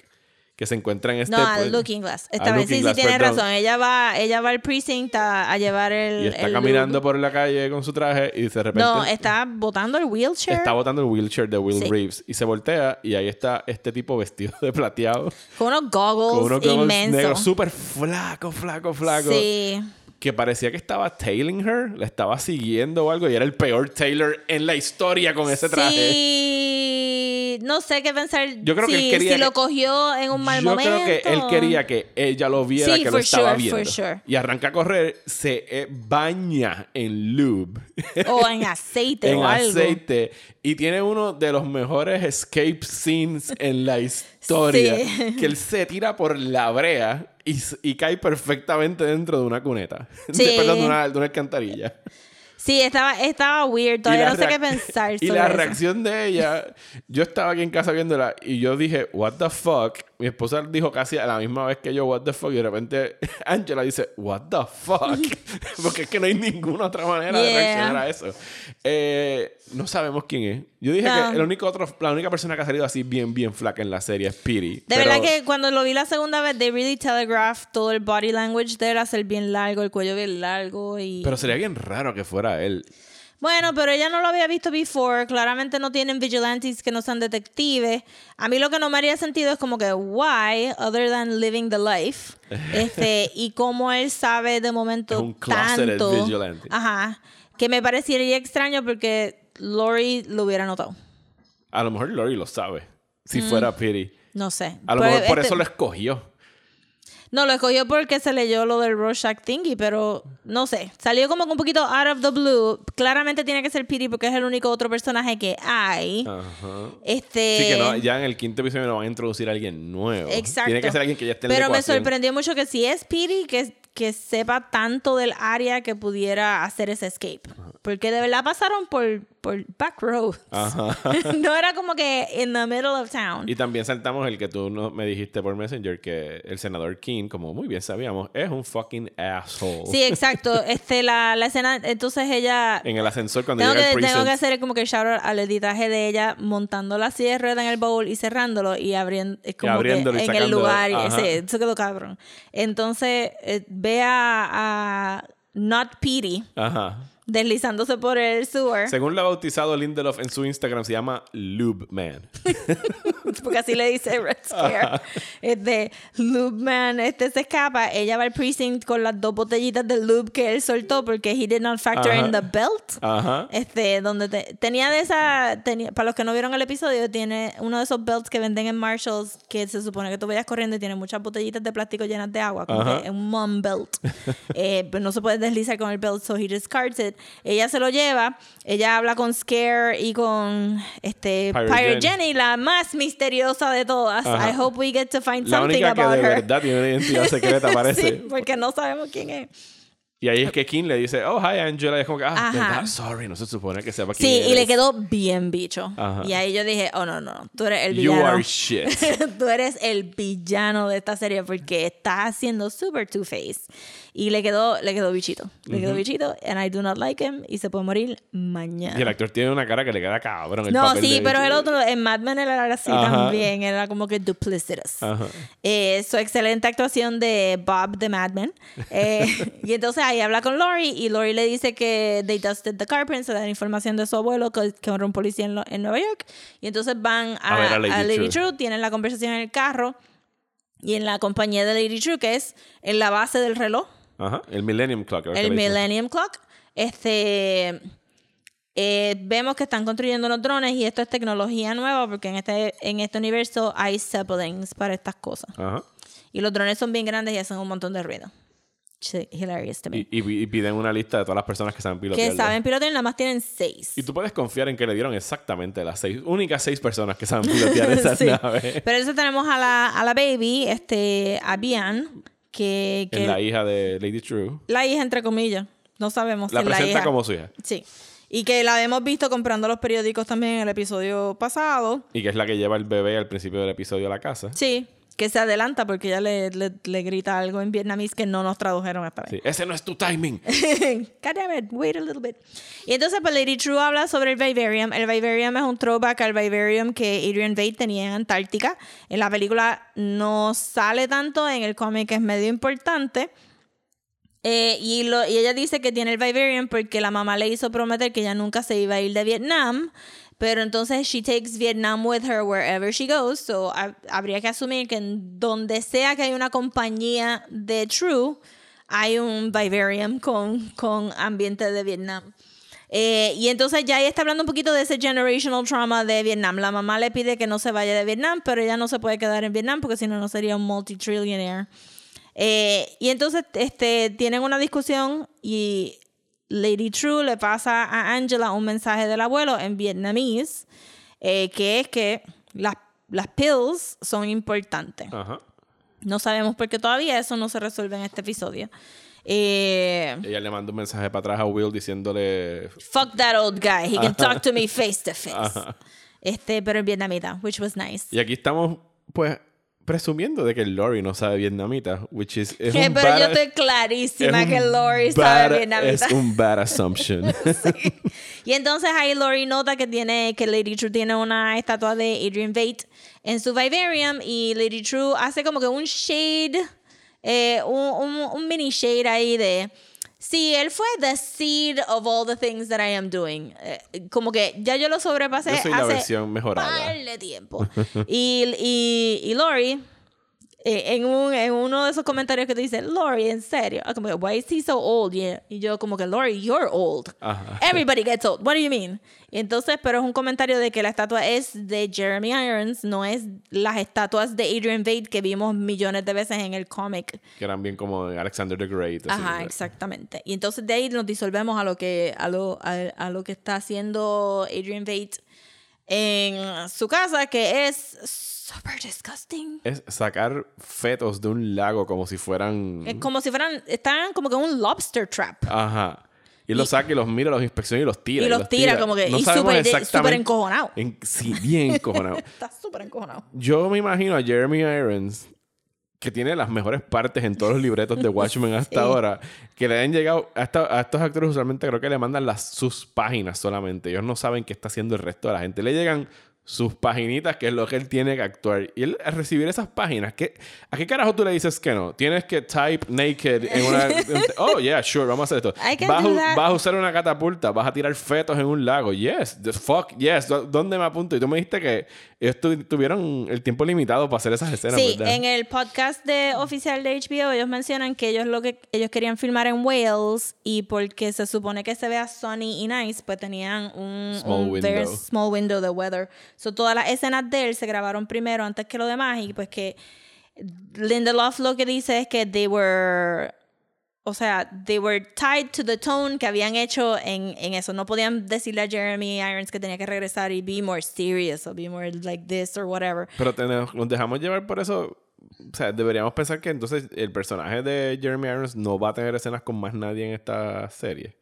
que se encuentra en este No, al pues, Looking Glass. Esta vez sí, sí perdón. razón. Ella va, ella va al precinct a, a llevar el. y está el caminando lube. por la calle con su traje y de repente No, está botando el wheelchair está botando el wheelchair de Will Sí. Reeves y se voltea y ahí está este tipo vestido de plateado con unos goggles, con unos goggles inmensos. negros súper flaco, flaco, flaco. Sí. Que parecía que estaba tailing her, la estaba siguiendo o algo, y era el peor Taylor en la historia con ese traje. Sí, no sé qué pensar. Yo creo que él quería si lo cogió en un mal Yo momento. creo que él quería que ella lo viera, Sí, que lo estaba sure, viendo. sure. Y arranca a correr, se eh, baña en lube, O en aceite en o algo. aceite, y tiene uno de los mejores escape scenes en la historia. Sí. Que él se tira por la brea y, y cae perfectamente dentro de una cuneta. Sí. De- perdón, de una, de una alcantarilla. Sí, estaba, estaba weird. Todavía no sé qué pensar Y la eso. reacción de ella, yo estaba aquí en casa viéndola y yo dije, what the fuck. Mi esposa dijo casi a la misma vez que yo, what the fuck. Y de repente Angela dice, what the fuck. Porque es que no hay ninguna otra manera de Yeah. reaccionar a eso. Eh, no sabemos quién es. Yo dije No. que el único otro, la única persona que ha salido así bien, bien flaca en la serie es Piri. De Pero- verdad que cuando lo vi la segunda vez, they really telegraphed todo el body language de él, hacer bien largo, el cuello bien largo y... Pero sería bien raro que fuera él. Bueno, pero ella no lo había visto before. Claramente no tienen vigilantes que no sean detectives. A mí lo que no me haría sentido es como que, why, other than living the life, este, y cómo él sabe de momento Es un tanto. vigilante. Ajá. Que me parecería extraño porque Lori lo hubiera notado. A lo mejor Lori lo sabe. Si fuera Piri. No sé. A lo Pero mejor por Mm. este- eso lo escogió. No, lo escogió porque se leyó lo del Rorschach thingy, pero no sé. Salió como un poquito out of the blue. Claramente tiene que ser Piri porque es el único otro personaje que hay. Ajá. Este. Sí, que no, ya en el quinto episodio no van a introducir a alguien nuevo. Exacto. Tiene que ser alguien que ya esté en la Pero me sorprendió mucho que si es Piri, que, que sepa tanto del área que pudiera hacer ese escape. Porque de verdad pasaron por, por back road. Ajá. no era como que in the middle of town. Y también saltamos el que tú no, me dijiste por Messenger que el senador King, como muy bien sabíamos, es un fucking asshole. Sí, exacto. Este, la, la escena, entonces ella... En el ascensor cuando Tengo llega que, el tengo que hacer como que el shout out al editaje de ella montando la silla de rueda en el bowl y cerrándolo y abriendo, es como abriéndolo y que en el lugar. y ese, eso quedó cabrón. Entonces, eh, ve a, a Not Petey Ajá. Deslizándose por el sewer. Según lo ha bautizado Lindelof en su Instagram, se llama Lube Man. porque así le dice Red Scare. Este, Lube Man, este se escapa. Ella va al precinct con las dos botellitas de lube que él soltó porque he did not factor Ajá. in the belt. Ajá. Este, donde te- tenía de esa, tenía, para los que no vieron el episodio, tiene uno de esos belts que venden en Marshalls que se supone que tú vayas corriendo y tiene muchas botellitas de plástico llenas de agua, como que es un mom belt. Eh, pero no se puede deslizar con el belt, so he discards it. Ella se lo lleva, ella habla con Scare y con este Pirate Pirate, Jenny. Jenny, la más misteriosa de todas. Ajá. I hope we get to find La something única que about de her. verdad tiene una identidad secreta, parece. sí, porque no sabemos quién es. Y ahí es que King le dice, oh, hi Angela. Y es como que, ah. Sorry, no se supone que sepa quién Sí, y le eres. quedó bien bicho. Ajá. Y ahí yo dije, oh no, no, tú eres el You villano. are shit. tú eres el villano de esta serie porque estás haciendo super Two-Face. Y le quedó, le quedó bichito. Le quedó bichito. And I do not like him. Y se puede morir mañana. Y el actor tiene una cara que le queda cabrón. El no, papel sí, de pero el otro, en Mad Men él era así Ajá. también. Era como que duplicitous. Eh, su excelente actuación de Bob de Mad Men. Eh, y entonces ahí habla con Lori y Lori le dice que they dusted the carpet, se da información de su abuelo que, que era un policía en, lo- en Nueva York. Y entonces van a, A ver a Lady a Lady True. True, tienen la conversación en el carro y en la compañía de Lady True, que es en la base del reloj, Ajá. El Millennium Clock. el. Millennium Clock. Este. eh, vemos que están construyendo unos drones y esto es tecnología nueva porque en este, en este universo hay Zeppelins para estas cosas. Ajá. Y los drones son bien grandes y hacen un montón de ruido. Hilarious to me. Y, y- y piden una lista de todas las personas que saben pilotear. que saben pilotear, nada más tienen seis. Y tú puedes confiar en que le dieron exactamente las seis, únicas seis personas que saben pilotear esas Sí. naves. Pero eso tenemos a la, a la baby, este, a Bian, que, que Es la hija de Lady True. la hija, entre comillas. No sabemos La si es la presenta hija. como su hija. Sí. Y que la hemos visto comprando los periódicos también en el episodio pasado. Y que es la que lleva el bebé al principio del episodio a la casa. Sí. Que se adelanta porque ella le, le, le grita algo en vietnamés que no nos tradujeron esta vez. Sí, Ese no es tu timing. God damn it, wait a little bit. Y entonces, pues Lady True habla sobre el Vivarium. El Vivarium es un throwback al Vivarium que Adrian Veidt tenía en Antártica. En la película no sale tanto, en el cómic es medio importante. Eh, y, lo, y ella dice que tiene el Vivarium porque la mamá le hizo prometer que ella nunca se iba a ir de Vietnam. Pero entonces she takes Vietnam with her wherever she goes. So ha- habría que asumir que en donde sea que hay una compañía de True, hay un Vivarium con, con ambiente de Vietnam. Eh, y entonces ya ella está hablando un poquito de ese generational trauma de Vietnam. La mamá le pide que no se vaya de Vietnam, pero ella no se puede quedar en Vietnam porque si no, no sería un multitrillionaire. Eh, y entonces este, tienen una discusión y Lady True le pasa a Angela un mensaje del abuelo en vietnamés, eh, que es que las, las pills son importantes. Ajá. No sabemos por qué todavía eso no se resuelve en este episodio. Eh, Ella le manda un mensaje para atrás a Will diciéndole. fuck that old guy. He can talk to me face to face. Este, pero en vietnamita, which was nice. Y aquí estamos, pues, presumiendo de que Lori no sabe vietnamita, which is. es un pero bad- yo estoy clarísima es que Lori bad- sabe vietnamita. Es un bad assumption. Y entonces ahí Lori nota que tiene que Lady True tiene una estatua de Adrian Veidt en su vivarium y Lady True hace como que un shade, eh, un, un- un mini shade ahí de sí, él fue the seed of all the things that I am doing. Eh, como que ya yo lo sobrepasé Yo soy la hace versión mejorada. par de tiempo. y, y, y Lori en, un, en uno de esos comentarios que te dice, Lori, en serio. Ah, Como que, why is he so old? Yeah. Y yo como que, Lori, you're old. Ajá. Everybody gets old. What do you mean? Y entonces, pero es un comentario de que la estatua es de Jeremy Irons, no es las estatuas de Adrian Veidt que vimos millones de veces en el cómic. que eran bien como Alexander the Great. así, Ajá, exactamente. Y entonces de ahí nos disolvemos a lo que, a lo, a, a lo que está haciendo Adrian Veidt en su casa, que es super disgusting. Es sacar fetos de un lago como si fueran. Es como si fueran, están como que en un lobster trap. Ajá. Y los saca y los mira, los inspecciona y los tira. Y los tira como que- y sabemos súper- encojonado. En- sí, bien encojonado. Está súper encojonado. Yo me imagino a Jeremy Irons, que tiene las mejores partes en todos los libretos de Watchmen hasta ahora, que le han llegado. A, esta- a estos actores usualmente creo que le mandan las, sus páginas solamente. Ellos no saben qué está haciendo el resto de la gente. Le llegan sus paginitas, que es lo que él tiene que actuar. Y él, al recibir esas páginas, ¿qué, ¿a qué carajo tú le dices que no? Tienes que type naked en una... oh, yeah, sure, vamos a hacer esto. Vas, a- that. vas a usar una catapulta, vas a tirar fetos en un lago. Yes, the fuck, yes. ¿Dó- ¿Dónde me apunto? Y tú me dijiste que ellos tu- tuvieron el tiempo limitado para hacer esas escenas, Sí, ¿verdad? en el podcast de oficial de HBO ellos mencionan que ellos lo que ellos querían filmar en Wales y porque se supone que se vea sunny y nice, pues tenían un, Small un window. small window de weather. So todas las escenas de él se grabaron primero antes que lo demás y pues que Lindelof lo que dice es que they were o sea, they were tied to the tone que habían hecho en, en eso. No podían decirle a Jeremy Irons que tenía que regresar y be more serious o be more like this or whatever. Pero tenemos- nos dejamos llevar por eso. O sea, deberíamos pensar que entonces el personaje de Jeremy Irons no va a tener escenas con más nadie en esta serie.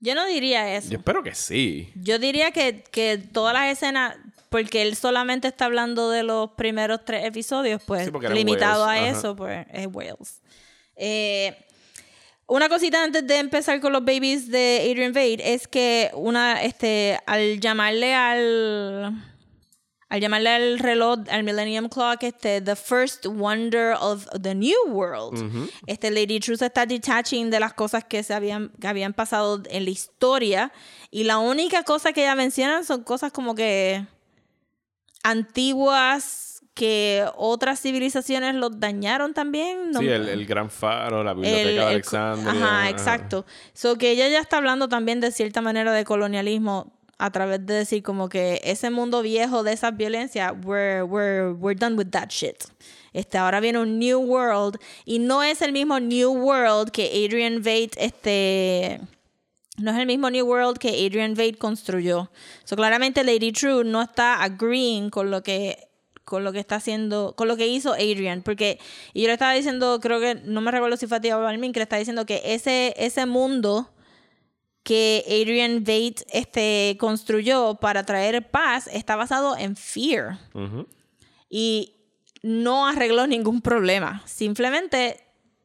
Yo no diría eso. Yo espero que sí. Yo diría que, que todas las escenas, porque él solamente está hablando de los primeros tres episodios, pues Sí, limitado a ajá. eso, pues es Wales. Eh, una cosita antes de empezar con los babies de Adrian Veidt es que una, este, al llamarle al al llamarle al reloj, al Millennium Clock, este, The First Wonder of the New World. este, Lady True se está detaching de las cosas que, se habían, que habían pasado en la historia. Y la única cosa que ella menciona son cosas como que antiguas que otras civilizaciones los dañaron también. No- Sí, el, el gran faro, la biblioteca el- de el- Alexandria. Ajá, exacto. So que ella ya está hablando también de cierta manera de colonialismo a través de decir como que ese mundo viejo de esas violencias, we're, we're, we're done with that shit. Este, ahora viene un New World y no es el mismo New World que Adrian Veidt, este, no es el mismo New World que Adrian Veidt construyó. So, claramente Lady True no está agreeing con lo que con lo que está haciendo, con lo que hizo Adrian, porque y yo le estaba diciendo, creo que no me recuerdo si fue a o Balmin, que le estaba diciendo que ese ese mundo que Adrian Veidt este, construyó para traer paz está basado en fear. Y no arregló ningún problema. Simplemente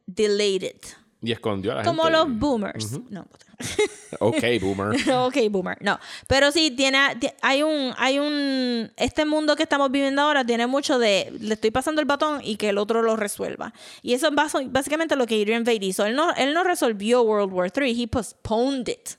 delayed it. Y escondió a la Como gente. los boomers. No. Ok, boomer. ok, boomer. No. Pero sí, tiene, hay un, hay un, este mundo que estamos viviendo ahora tiene mucho de, le estoy pasando el batón y que el otro lo resuelva. Y eso es básicamente lo que Adrian Veidt hizo. Él no, él no resolvió World War III, he postponed it.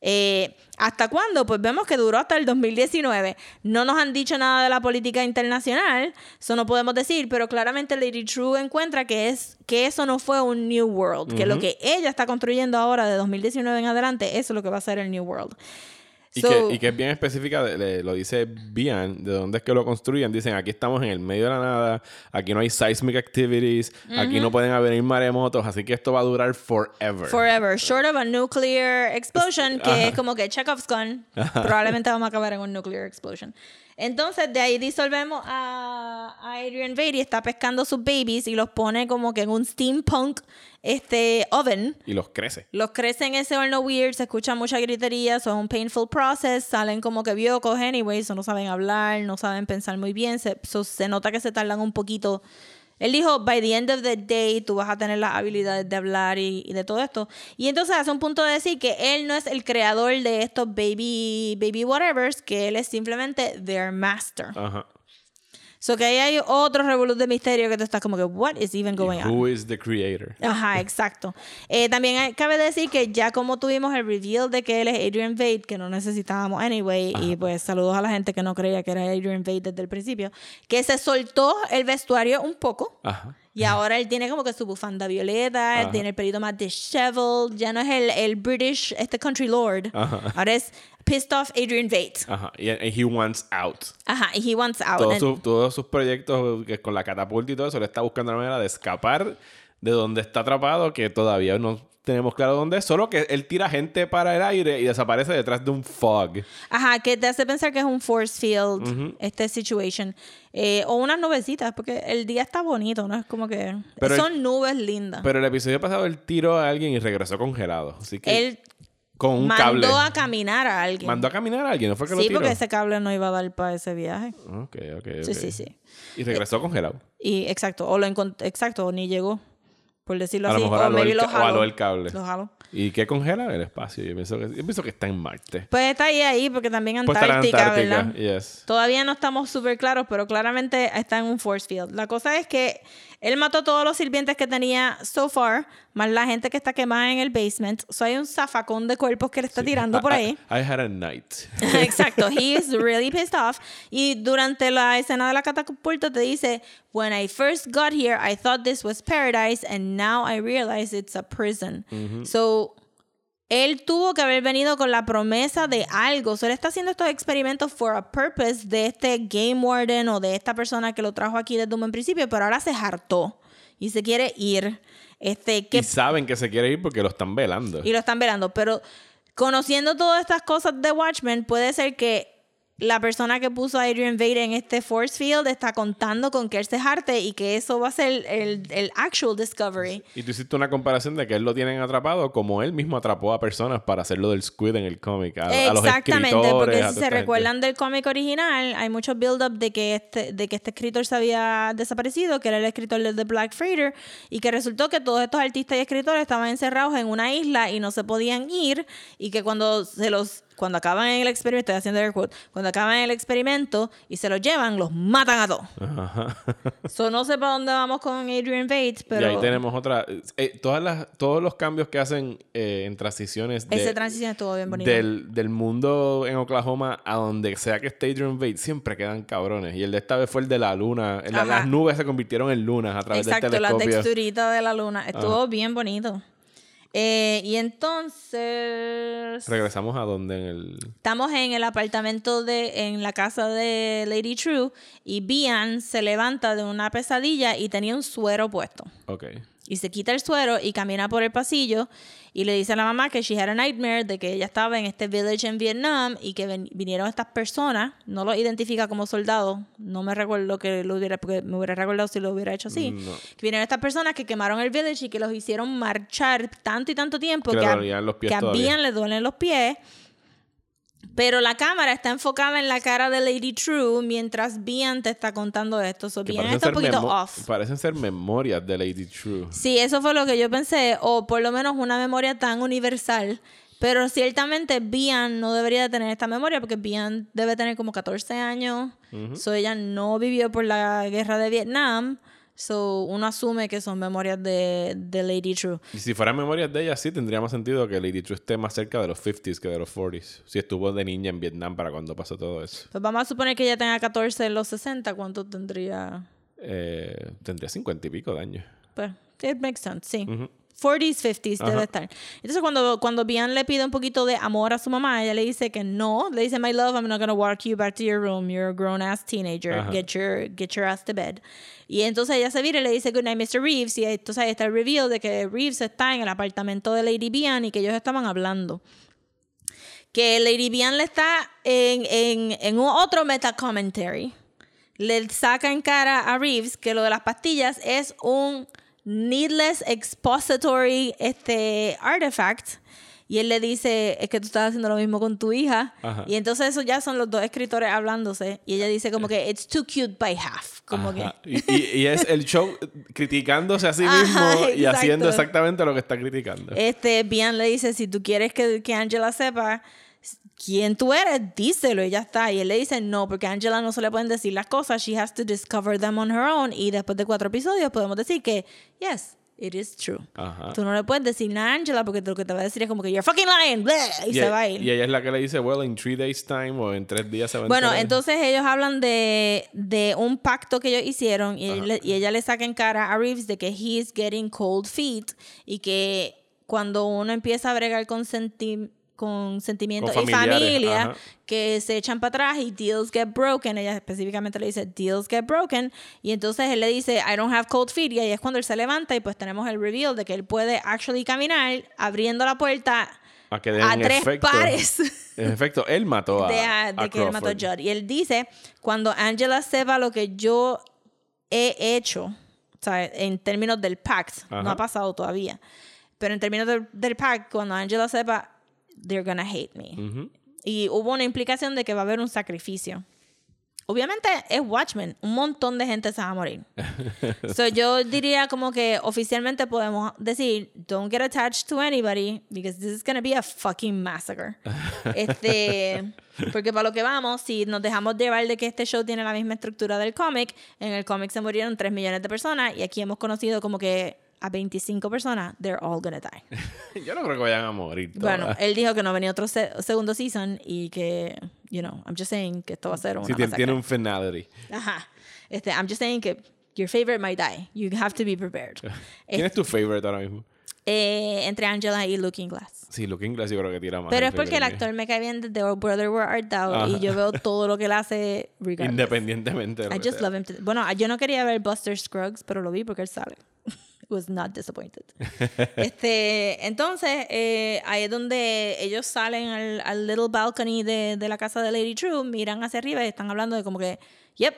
Eh, ¿Hasta cuándo? Pues vemos que duró hasta el 2019. No nos han dicho nada de la política internacional, eso no podemos decir, pero claramente Lady True encuentra que, es, que eso no fue un New World, que lo que ella está construyendo ahora de 2019 en adelante, eso es lo que va a ser el New World. Y, que, es bien específica, lo dice bien, de dónde es que lo construyen. Dicen, aquí estamos en el medio de la nada, aquí no hay seismic activities, aquí no pueden haber maremotos, así que esto va a durar forever. Forever. Short of a nuclear explosion, que es como que Chekhov's gun. Probablemente vamos a acabar en un nuclear explosion. Entonces, de ahí disolvemos a, Adrian Veidt y está pescando sus babies y los pone como que en un steampunk este oven. Y los crece. Los crece en ese horno weird, se escucha mucha gritería, son un painful process, salen como que biocos anyways, no saben hablar, no saben pensar muy bien, se, se nota que se tardan un poquito él dijo, by the end of the day, tú vas a tener las habilidades de hablar y, de todo esto. Y entonces hace un punto de decir que él no es el creador de estos baby, baby whatevers, que él es simplemente their master. Ajá. So que ahí hay otro revolución de misterio que te estás como que, what is even going on? Who is the creator? Ajá, exacto. Eh, también cabe decir que ya como tuvimos el reveal de que él es Adrian Veidt, que no necesitábamos anyway, y pues saludos a la gente que no creía que era Adrian Veidt desde el principio, que se soltó el vestuario un poco. Ajá. Y ahora él tiene como que su bufanda violeta, él tiene el pelito más disheveled, ya no es el, el British, este country lord. Ajá. Ahora es pissed off Adrian Veidt. Ajá, y he wants out. Ajá, y he wants out. Todos, todos sus proyectos que con la catapulta y todo eso, le está buscando la manera de escapar de donde está atrapado, que todavía no tenemos claro dónde es, solo que él tira gente para el aire y desaparece detrás de un fog. Ajá, que te hace pensar que es un force field, este situation. Eh, o unas nubecitas, porque el día está bonito, ¿no? Es como que son nubes lindas. Pero el episodio pasado él tiró a alguien y regresó congelado. Así que... Él con un mandó a caminar a alguien. Mandó a caminar a alguien, ¿no fue que lo tiró? Sí, porque ese cable no iba a dar para ese viaje. Ok, ok, ok. Sí, sí, sí. Y regresó congelado. Y exacto, o lo exacto, o ni llegó por decirlo a así. Lo mejor o aló, el, lo jaló. el cable. Lo. ¿Y qué congela el espacio? Yo pienso, que, yo pienso que está en Marte. Pues está ahí, ahí, porque también pues Antártica, Antártica ¿verdad? Yes. Todavía no estamos súper claros, pero claramente está en un force field. La cosa es que él mató todos los sirvientes que tenía so far, más la gente que está quemada en el basement. So hay un zafacón de cuerpos que le está tirando por ahí. I, had a night. Exacto. He is really pissed off. Y durante la escena de la catapulta te dice, When I first got here, I thought this was paradise, and now I realize it's a prison. So él tuvo que haber venido con la promesa de algo. O sea, él está haciendo estos experimentos for a purpose de este game warden o de esta persona que lo trajo aquí desde un buen principio, pero ahora se hartó y se quiere ir. Este, que... Y saben que se quiere ir porque lo están velando. Y lo están velando, pero conociendo todas estas cosas de Watchmen, puede ser que la persona que puso a Adrian Veidt en este force field está contando con que él se jarte y que eso va a ser el, el, actual discovery. Y tú hiciste una comparación de que él lo tienen atrapado como él mismo atrapó a personas para hacerlo del squid en el cómic. Exactamente, porque si se recuerdan del cómic original, hay mucho build-up de, que este, de que este escritor se había desaparecido, que era el escritor de The Black Freighter, y que resultó que todos estos artistas y escritores estaban encerrados en una isla y no se podían ir, y que cuando se los cuando acaban el experimento, estoy haciendo air quote, cuando acaban el experimento y se los llevan, los matan a todos. so, no sé para dónde vamos con Adrian Bates, pero... Y ahí tenemos otra... Eh, todas las, todos los cambios que hacen eh, en transiciones... De, Esa transición estuvo bien bonita. Del, del, mundo en Oklahoma a donde sea que esté Adrian Bates, siempre quedan cabrones. Y el de esta vez fue el de la luna. las nubes se convirtieron en lunas a través del telescopio. Exacto, la texturita de la luna. Estuvo bien bonito. Eh, y entonces. Regresamos a donde en el. Estamos en el apartamento de. en la casa de Lady True. Y Bian se levanta de una pesadilla y tenía un suero puesto. Ok. Y se quita el suero y camina por el pasillo y le dice a la mamá que she had a nightmare de que ella estaba en este village en Vietnam y que vinieron estas personas, no lo identifica como soldados, no me recuerdo que lo hubiera, porque me hubiera recordado si lo hubiera hecho así, que vinieron estas personas que quemaron el village y que los hicieron marchar tanto y tanto tiempo que, a, que le duelen los pies pero la cámara está enfocada en la cara de Lady True mientras Bian te está contando esto. So, Bian está un poquito off. Parecen ser memorias de Lady True. Sí, eso fue lo que yo pensé. O por lo menos una memoria tan universal. Pero ciertamente Bian no debería de tener esta memoria porque Bian debe tener como 14 años. So ella no vivió por la guerra de Vietnam. So, uno asume que son memorias de, de, Lady True. Y si fueran memorias de ella, sí tendría más sentido que Lady True esté más cerca de los 50s que de los 40s. Si estuvo de niña en Vietnam para cuando pasó todo eso. Pues vamos a suponer que ella tenga 14 en los 60. ¿Cuánto tendría? Eh, tendría 50 y pico de años. Pues, it makes sense, sí. 40s, 50s debe estar. Entonces, cuando, cuando Bian le pide un poquito de amor a su mamá, ella le dice que no. Le dice, My love, I'm not going to walk you back to your room. You're a grown ass teenager. Get your, get your ass to bed. Y entonces ella se vira y le dice, Good night, Mr. Reeves. Y entonces ahí está el reveal de que Reeves está en el apartamento de Lady Bian y que ellos estaban hablando. Que Lady Bian le está en, en, en un otro meta commentary. Le saca en cara a Reeves que lo de las pastillas es un needless expository este, artifact. Y él le dice, es que tú estás haciendo lo mismo con tu hija. Y entonces eso ya son los dos escritores hablándose. Y ella dice como que, it's too cute by half. Como que... y, es el show criticándose a sí mismo y haciendo exactamente lo que está criticando. Este, Bian le dice, si tú quieres que, que Angela sepa quién tú eres, díselo y ya está. Y él le dice, no, porque a Angela no se le pueden decir las cosas, she has to discover them on her own. Y después de cuatro episodios podemos decir que, yes, it is true. Tú no le puedes decir nada a Angela porque lo que te va a decir es como que you're fucking lying, y, se va a ir. Y ella es la que le dice, well, in three days time o en tres días se va a Bueno, entonces ellos hablan de, de un pacto que ellos hicieron y, y ella le saca en cara a Reeves de que he's getting cold feet y que cuando uno empieza a bregar con sentimientos con sentimientos y familia que se echan para atrás y deals get broken. Ella específicamente le dice deals get broken. Y entonces él le dice I don't have cold feet. Y ahí es cuando él se levanta y pues tenemos el reveal de que él puede actually caminar abriendo la puerta a, tres pares. En efecto, él mató a. De, que él mató a Judd. Y él dice: Cuando Angela sepa lo que yo he hecho, o sea, en términos del pact, no ha pasado todavía, pero en términos del, del pact, cuando Angela sepa they're gonna hate me. Y hubo una implicación de que va a haber un sacrificio. Obviamente es Watchmen, un montón de gente se va a morir. so yo diría como que oficialmente podemos decir, don't get attached to anybody because this is gonna be a fucking massacre. este, porque para lo que vamos, si nos dejamos llevar de que este show tiene la misma estructura del cómic, en el cómic se murieron 3 millones de personas y aquí hemos conocido como que a 25 personas, they're all gonna die. Yo no creo que vayan a morir. Bueno, él dijo que no venía otro segundo season y que, you know, I'm just saying que esto va a ser una. Sí, tiene, un finality. Ajá. Este, I'm just saying que your favorite might die. You have to be prepared. ¿Quién es tu favorite ahora mismo? Eh, entre Angela y Looking Glass. Sí, Looking Glass yo creo que tira más. Pero es porque el actor me cae bien desde Brother Where Art Thou y yo veo todo lo que él hace regardless. Independientemente. I just love him. bueno, yo no quería ver Buster Scruggs, pero lo vi porque él sale was not disappointed. este, entonces, eh, ahí es donde ellos salen al, al little balcony de, de, la casa de Lady True, miran hacia arriba y están hablando de como que, yep,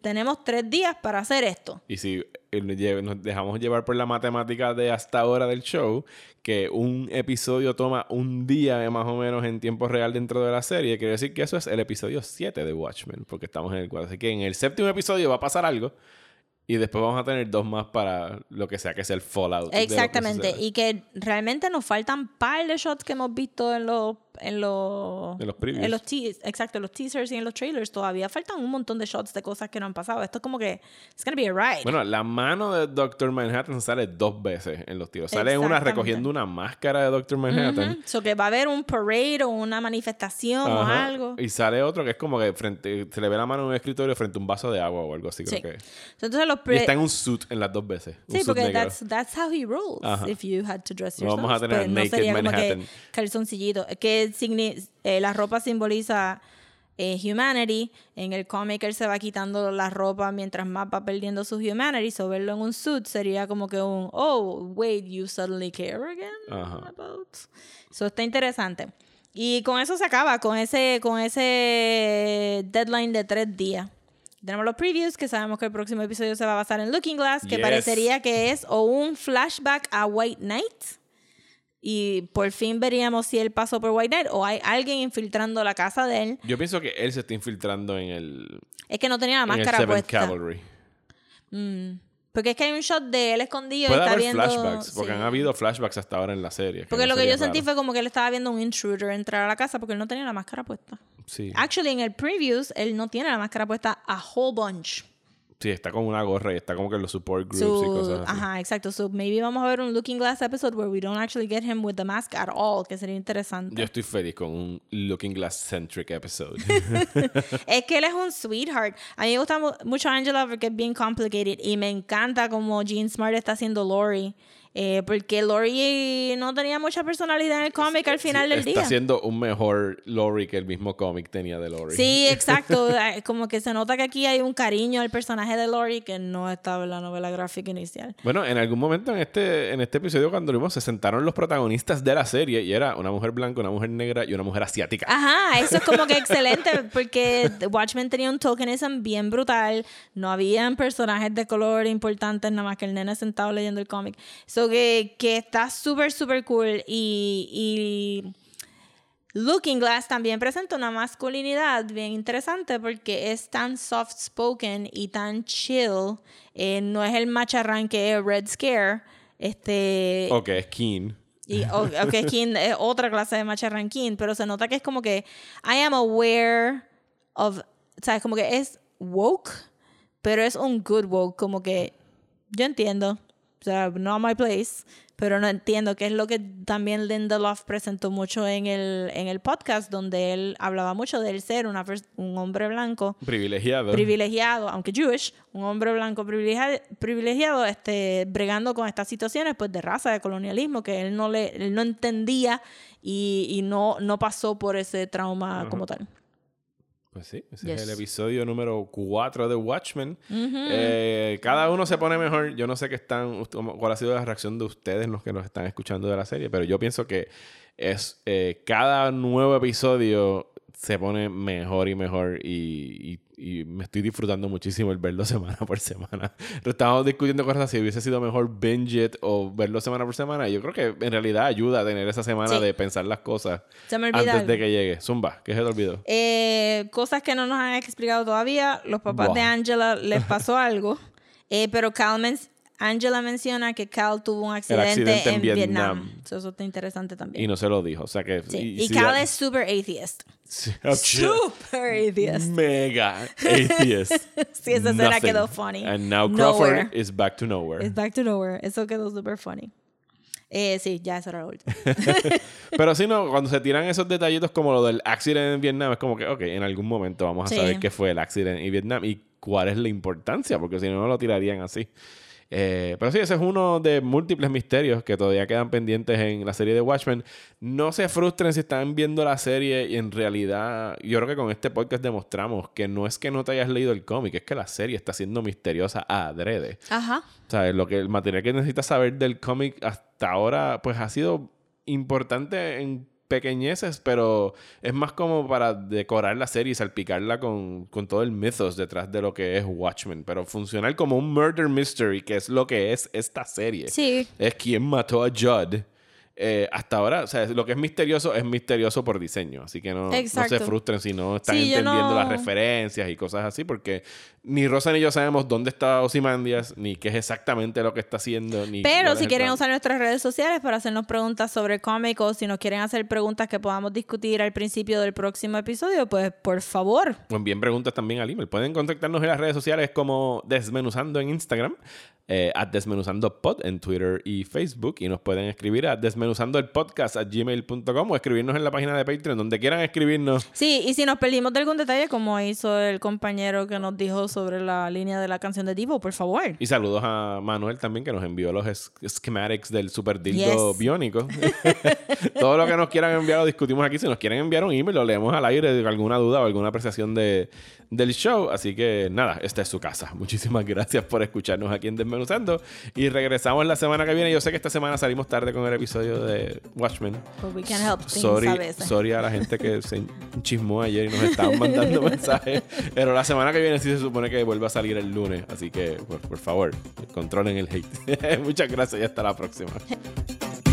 tenemos tres días para hacer esto. Y si eh, nos dejamos llevar por la matemática de hasta ahora del show, que un episodio toma un día más o menos en tiempo real dentro de la serie, quiere decir que eso es el episodio 7 de Watchmen, porque estamos en el cuadro. Así que en el séptimo episodio va a pasar algo y después vamos a tener dos más para lo que sea que sea el Fallout. Exactamente. y que realmente nos faltan par de shots que hemos visto en los en los, En los previews. en los exacto, en los teasers y en los trailers todavía faltan un montón de shots de cosas que no han pasado. Esto es como que it's gonna be a ride. Bueno, la mano de Doctor Manhattan sale dos veces en los tiros. Sale una recogiendo una máscara de Doctor Manhattan. Ujú. So que va a haber un parade o una manifestación o Ajá. algo. Y sale otro que es como que frente, se le ve la mano en un escritorio frente a un vaso de agua o algo así, creo Sí. que. Entonces los Y está en un suit en las dos veces. Sí, porque that's, that's how he rolls. Ajá. If you had to dress No yourself. vamos a tener Pues naked sería como Manhattan. que calzoncillito. Que signi- eh, la ropa simboliza eh, humanity. En el cómic él se va quitando la ropa mientras más va perdiendo su humanity. So verlo en un suit sería como que un, oh, wait, you suddenly care again Ajá. about. So está interesante. Y con eso se acaba, con ese, con ese deadline de tres días. Tenemos los previews, que sabemos que el próximo episodio se va a basar en Looking Glass, que Yes. parecería que es o un flashback a White Knight. Y por fin veríamos si él pasó por White Knight o hay alguien infiltrando la casa de él. Yo pienso que él se está infiltrando en el, Es que no tenía la en el máscara Seventh puesta. Cavalry. Mm. Porque es que hay un shot de él escondido y Puede está haber viendo. flashbacks, porque sí. han habido flashbacks hasta ahora en la serie. Porque no lo que yo sería sentí raro. fue como que él estaba viendo un intruder entrar a la casa porque él no tenía la máscara puesta. Sí. Actually, en el previews, él no tiene la máscara puesta a whole bunch. Sí, está con una gorra y está como que en los support groups So, y cosas así. ajá, exacto. So, maybe vamos a ver un Looking Glass episode where we don't actually get him with the mask at all, que sería interesante. Yo estoy feliz con un Looking Glass centric episode. Es que él es un sweetheart. A mí me gusta mu- mucho Angela porque es bien complicated y me encanta como Jean Smart está haciendo Lori. Eh, porque Lori no tenía mucha personalidad en el cómic al final del está día. haciendo un mejor Lori que el mismo cómic tenía de Lori. Sí, exacto. Como que se nota que aquí hay un cariño al personaje de Lori que no estaba en la novela gráfica inicial. Bueno, en algún momento en este, en este episodio cuando lo vimos se sentaron los protagonistas de la serie y era una mujer blanca, una mujer negra y una mujer asiática. Ajá, eso es como que excelente porque Watchmen tenía un tokenism bien brutal. No habían personajes de color importantes, nada más que el nene sentado leyendo el cómic. So que, que está súper, súper cool. Y, y Looking Glass también presenta una masculinidad bien interesante porque es tan soft spoken y tan chill. Eh, no es el macharrán que es Red Scare. Este, Ok, es Keen. y, o- ok, es otra clase de macharrán King, pero se nota que es como que I am aware of, ¿sabes? Como que es woke, pero es un good woke, como que yo entiendo, o sea, not my place, pero no entiendo, que es lo que también Lindelof presentó mucho en el, en el podcast, donde él hablaba mucho de él ser una un hombre blanco Privilegiado. privilegiado, aunque Jewish, un hombre blanco privilegiado, privilegiado este, bregando con estas situaciones pues de raza, de colonialismo, que él no, le, él no entendía y, y no, no pasó por ese trauma como tal. Pues sí, ese Yes. es el episodio número 4 de Watchmen. Eh, cada uno se pone mejor. Yo no sé qué están, cuál ha sido la reacción de ustedes, los que nos están escuchando de la serie, pero yo pienso que es eh, cada nuevo episodio se pone mejor y mejor y, y- y me estoy disfrutando muchísimo el verlo semana por semana. Estábamos discutiendo cosas si hubiese sido mejor binge it o verlo semana por semana. Y yo creo que en realidad ayuda a tener esa semana Sí. de pensar las cosas Se me olvida antes algo. de que llegue. Zumba, ¿qué se te olvidó? Eh, cosas que no nos han explicado todavía. Los papás de Angela les pasó algo. Eh, pero Cal men- Angela menciona que Cal tuvo un accidente, accidente en en Vietnam. Vietnam. So, eso está interesante también. Y no se lo dijo. O sea que. Sí. y- Y, si Cal ya- es super atheist. Sí. Super atheist. Mega atheist. Sí, esa escena quedó funny. And now Crawford Nowhere. is back to nowhere. It's back to nowhere. Eso quedó super funny. Eh, sí, ya eso era lo último. Pero si no, cuando se tiran esos detallitos como lo del accidente en Vietnam, es como que, ok, en algún momento vamos a Sí. saber qué fue el accidente en Vietnam y cuál es la importancia, porque si no, no lo tirarían así. Eh, pero sí, ese es uno de múltiples misterios que todavía quedan pendientes en la serie de Watchmen. No se frustren si están viendo la serie y en realidad yo creo que con este podcast demostramos que no es que no te hayas leído el cómic, es que la serie está siendo misteriosa a adrede. Ajá. ¿Sabes? Lo que el material que necesitas saber del cómic hasta ahora, pues ha sido importante en pequeñeces, pero es más como para decorar la serie y salpicarla con, con todo el mythos detrás de lo que es Watchmen. Pero funcionar como un murder mystery, que es lo que es esta serie. Sí. Es quién mató a Judd eh, hasta ahora, o sea, lo que es misterioso es misterioso por diseño. Así que no, no se frustren si no están entendiendo las referencias y cosas así, porque ni Rosa ni yo sabemos dónde está Osimandias, ni qué es exactamente lo que está haciendo. Ni Pero si quieren usar nuestras redes sociales para hacernos preguntas sobre cómicos, si nos quieren hacer preguntas que podamos discutir al principio del próximo episodio, pues por favor. O envíen preguntas también al email. Pueden contactarnos en las redes sociales como Desmenuzando en Instagram eh, a Desmenuzando Pod en Twitter y Facebook y nos pueden escribir a desmenuzando el podcast a gmail.com o escribirnos en la página de Patreon, donde quieran escribirnos. Sí, y si nos perdimos de algún detalle, como hizo el compañero que nos dijo sobre la línea de la canción de Divo, por favor. Y saludos a Manuel también, que nos envió los schematics del super dildo biónico. Todo lo que nos quieran enviar lo discutimos aquí. Si nos quieren enviar un email, lo leemos al aire alguna duda o alguna apreciación de, del show. Así que nada, esta es su casa. Muchísimas gracias por escucharnos aquí en Desmenuzando. Y regresamos la semana que viene. Yo sé que esta semana salimos tarde con el episodio de Watchmen. sorry, sorry a la gente que se chismó ayer y nos estaban mandando mensajes. Pero la semana que viene sí se supone que vuelve a salir el lunes. Así que, por, por favor, controlen el hate. Muchas gracias y hasta la próxima.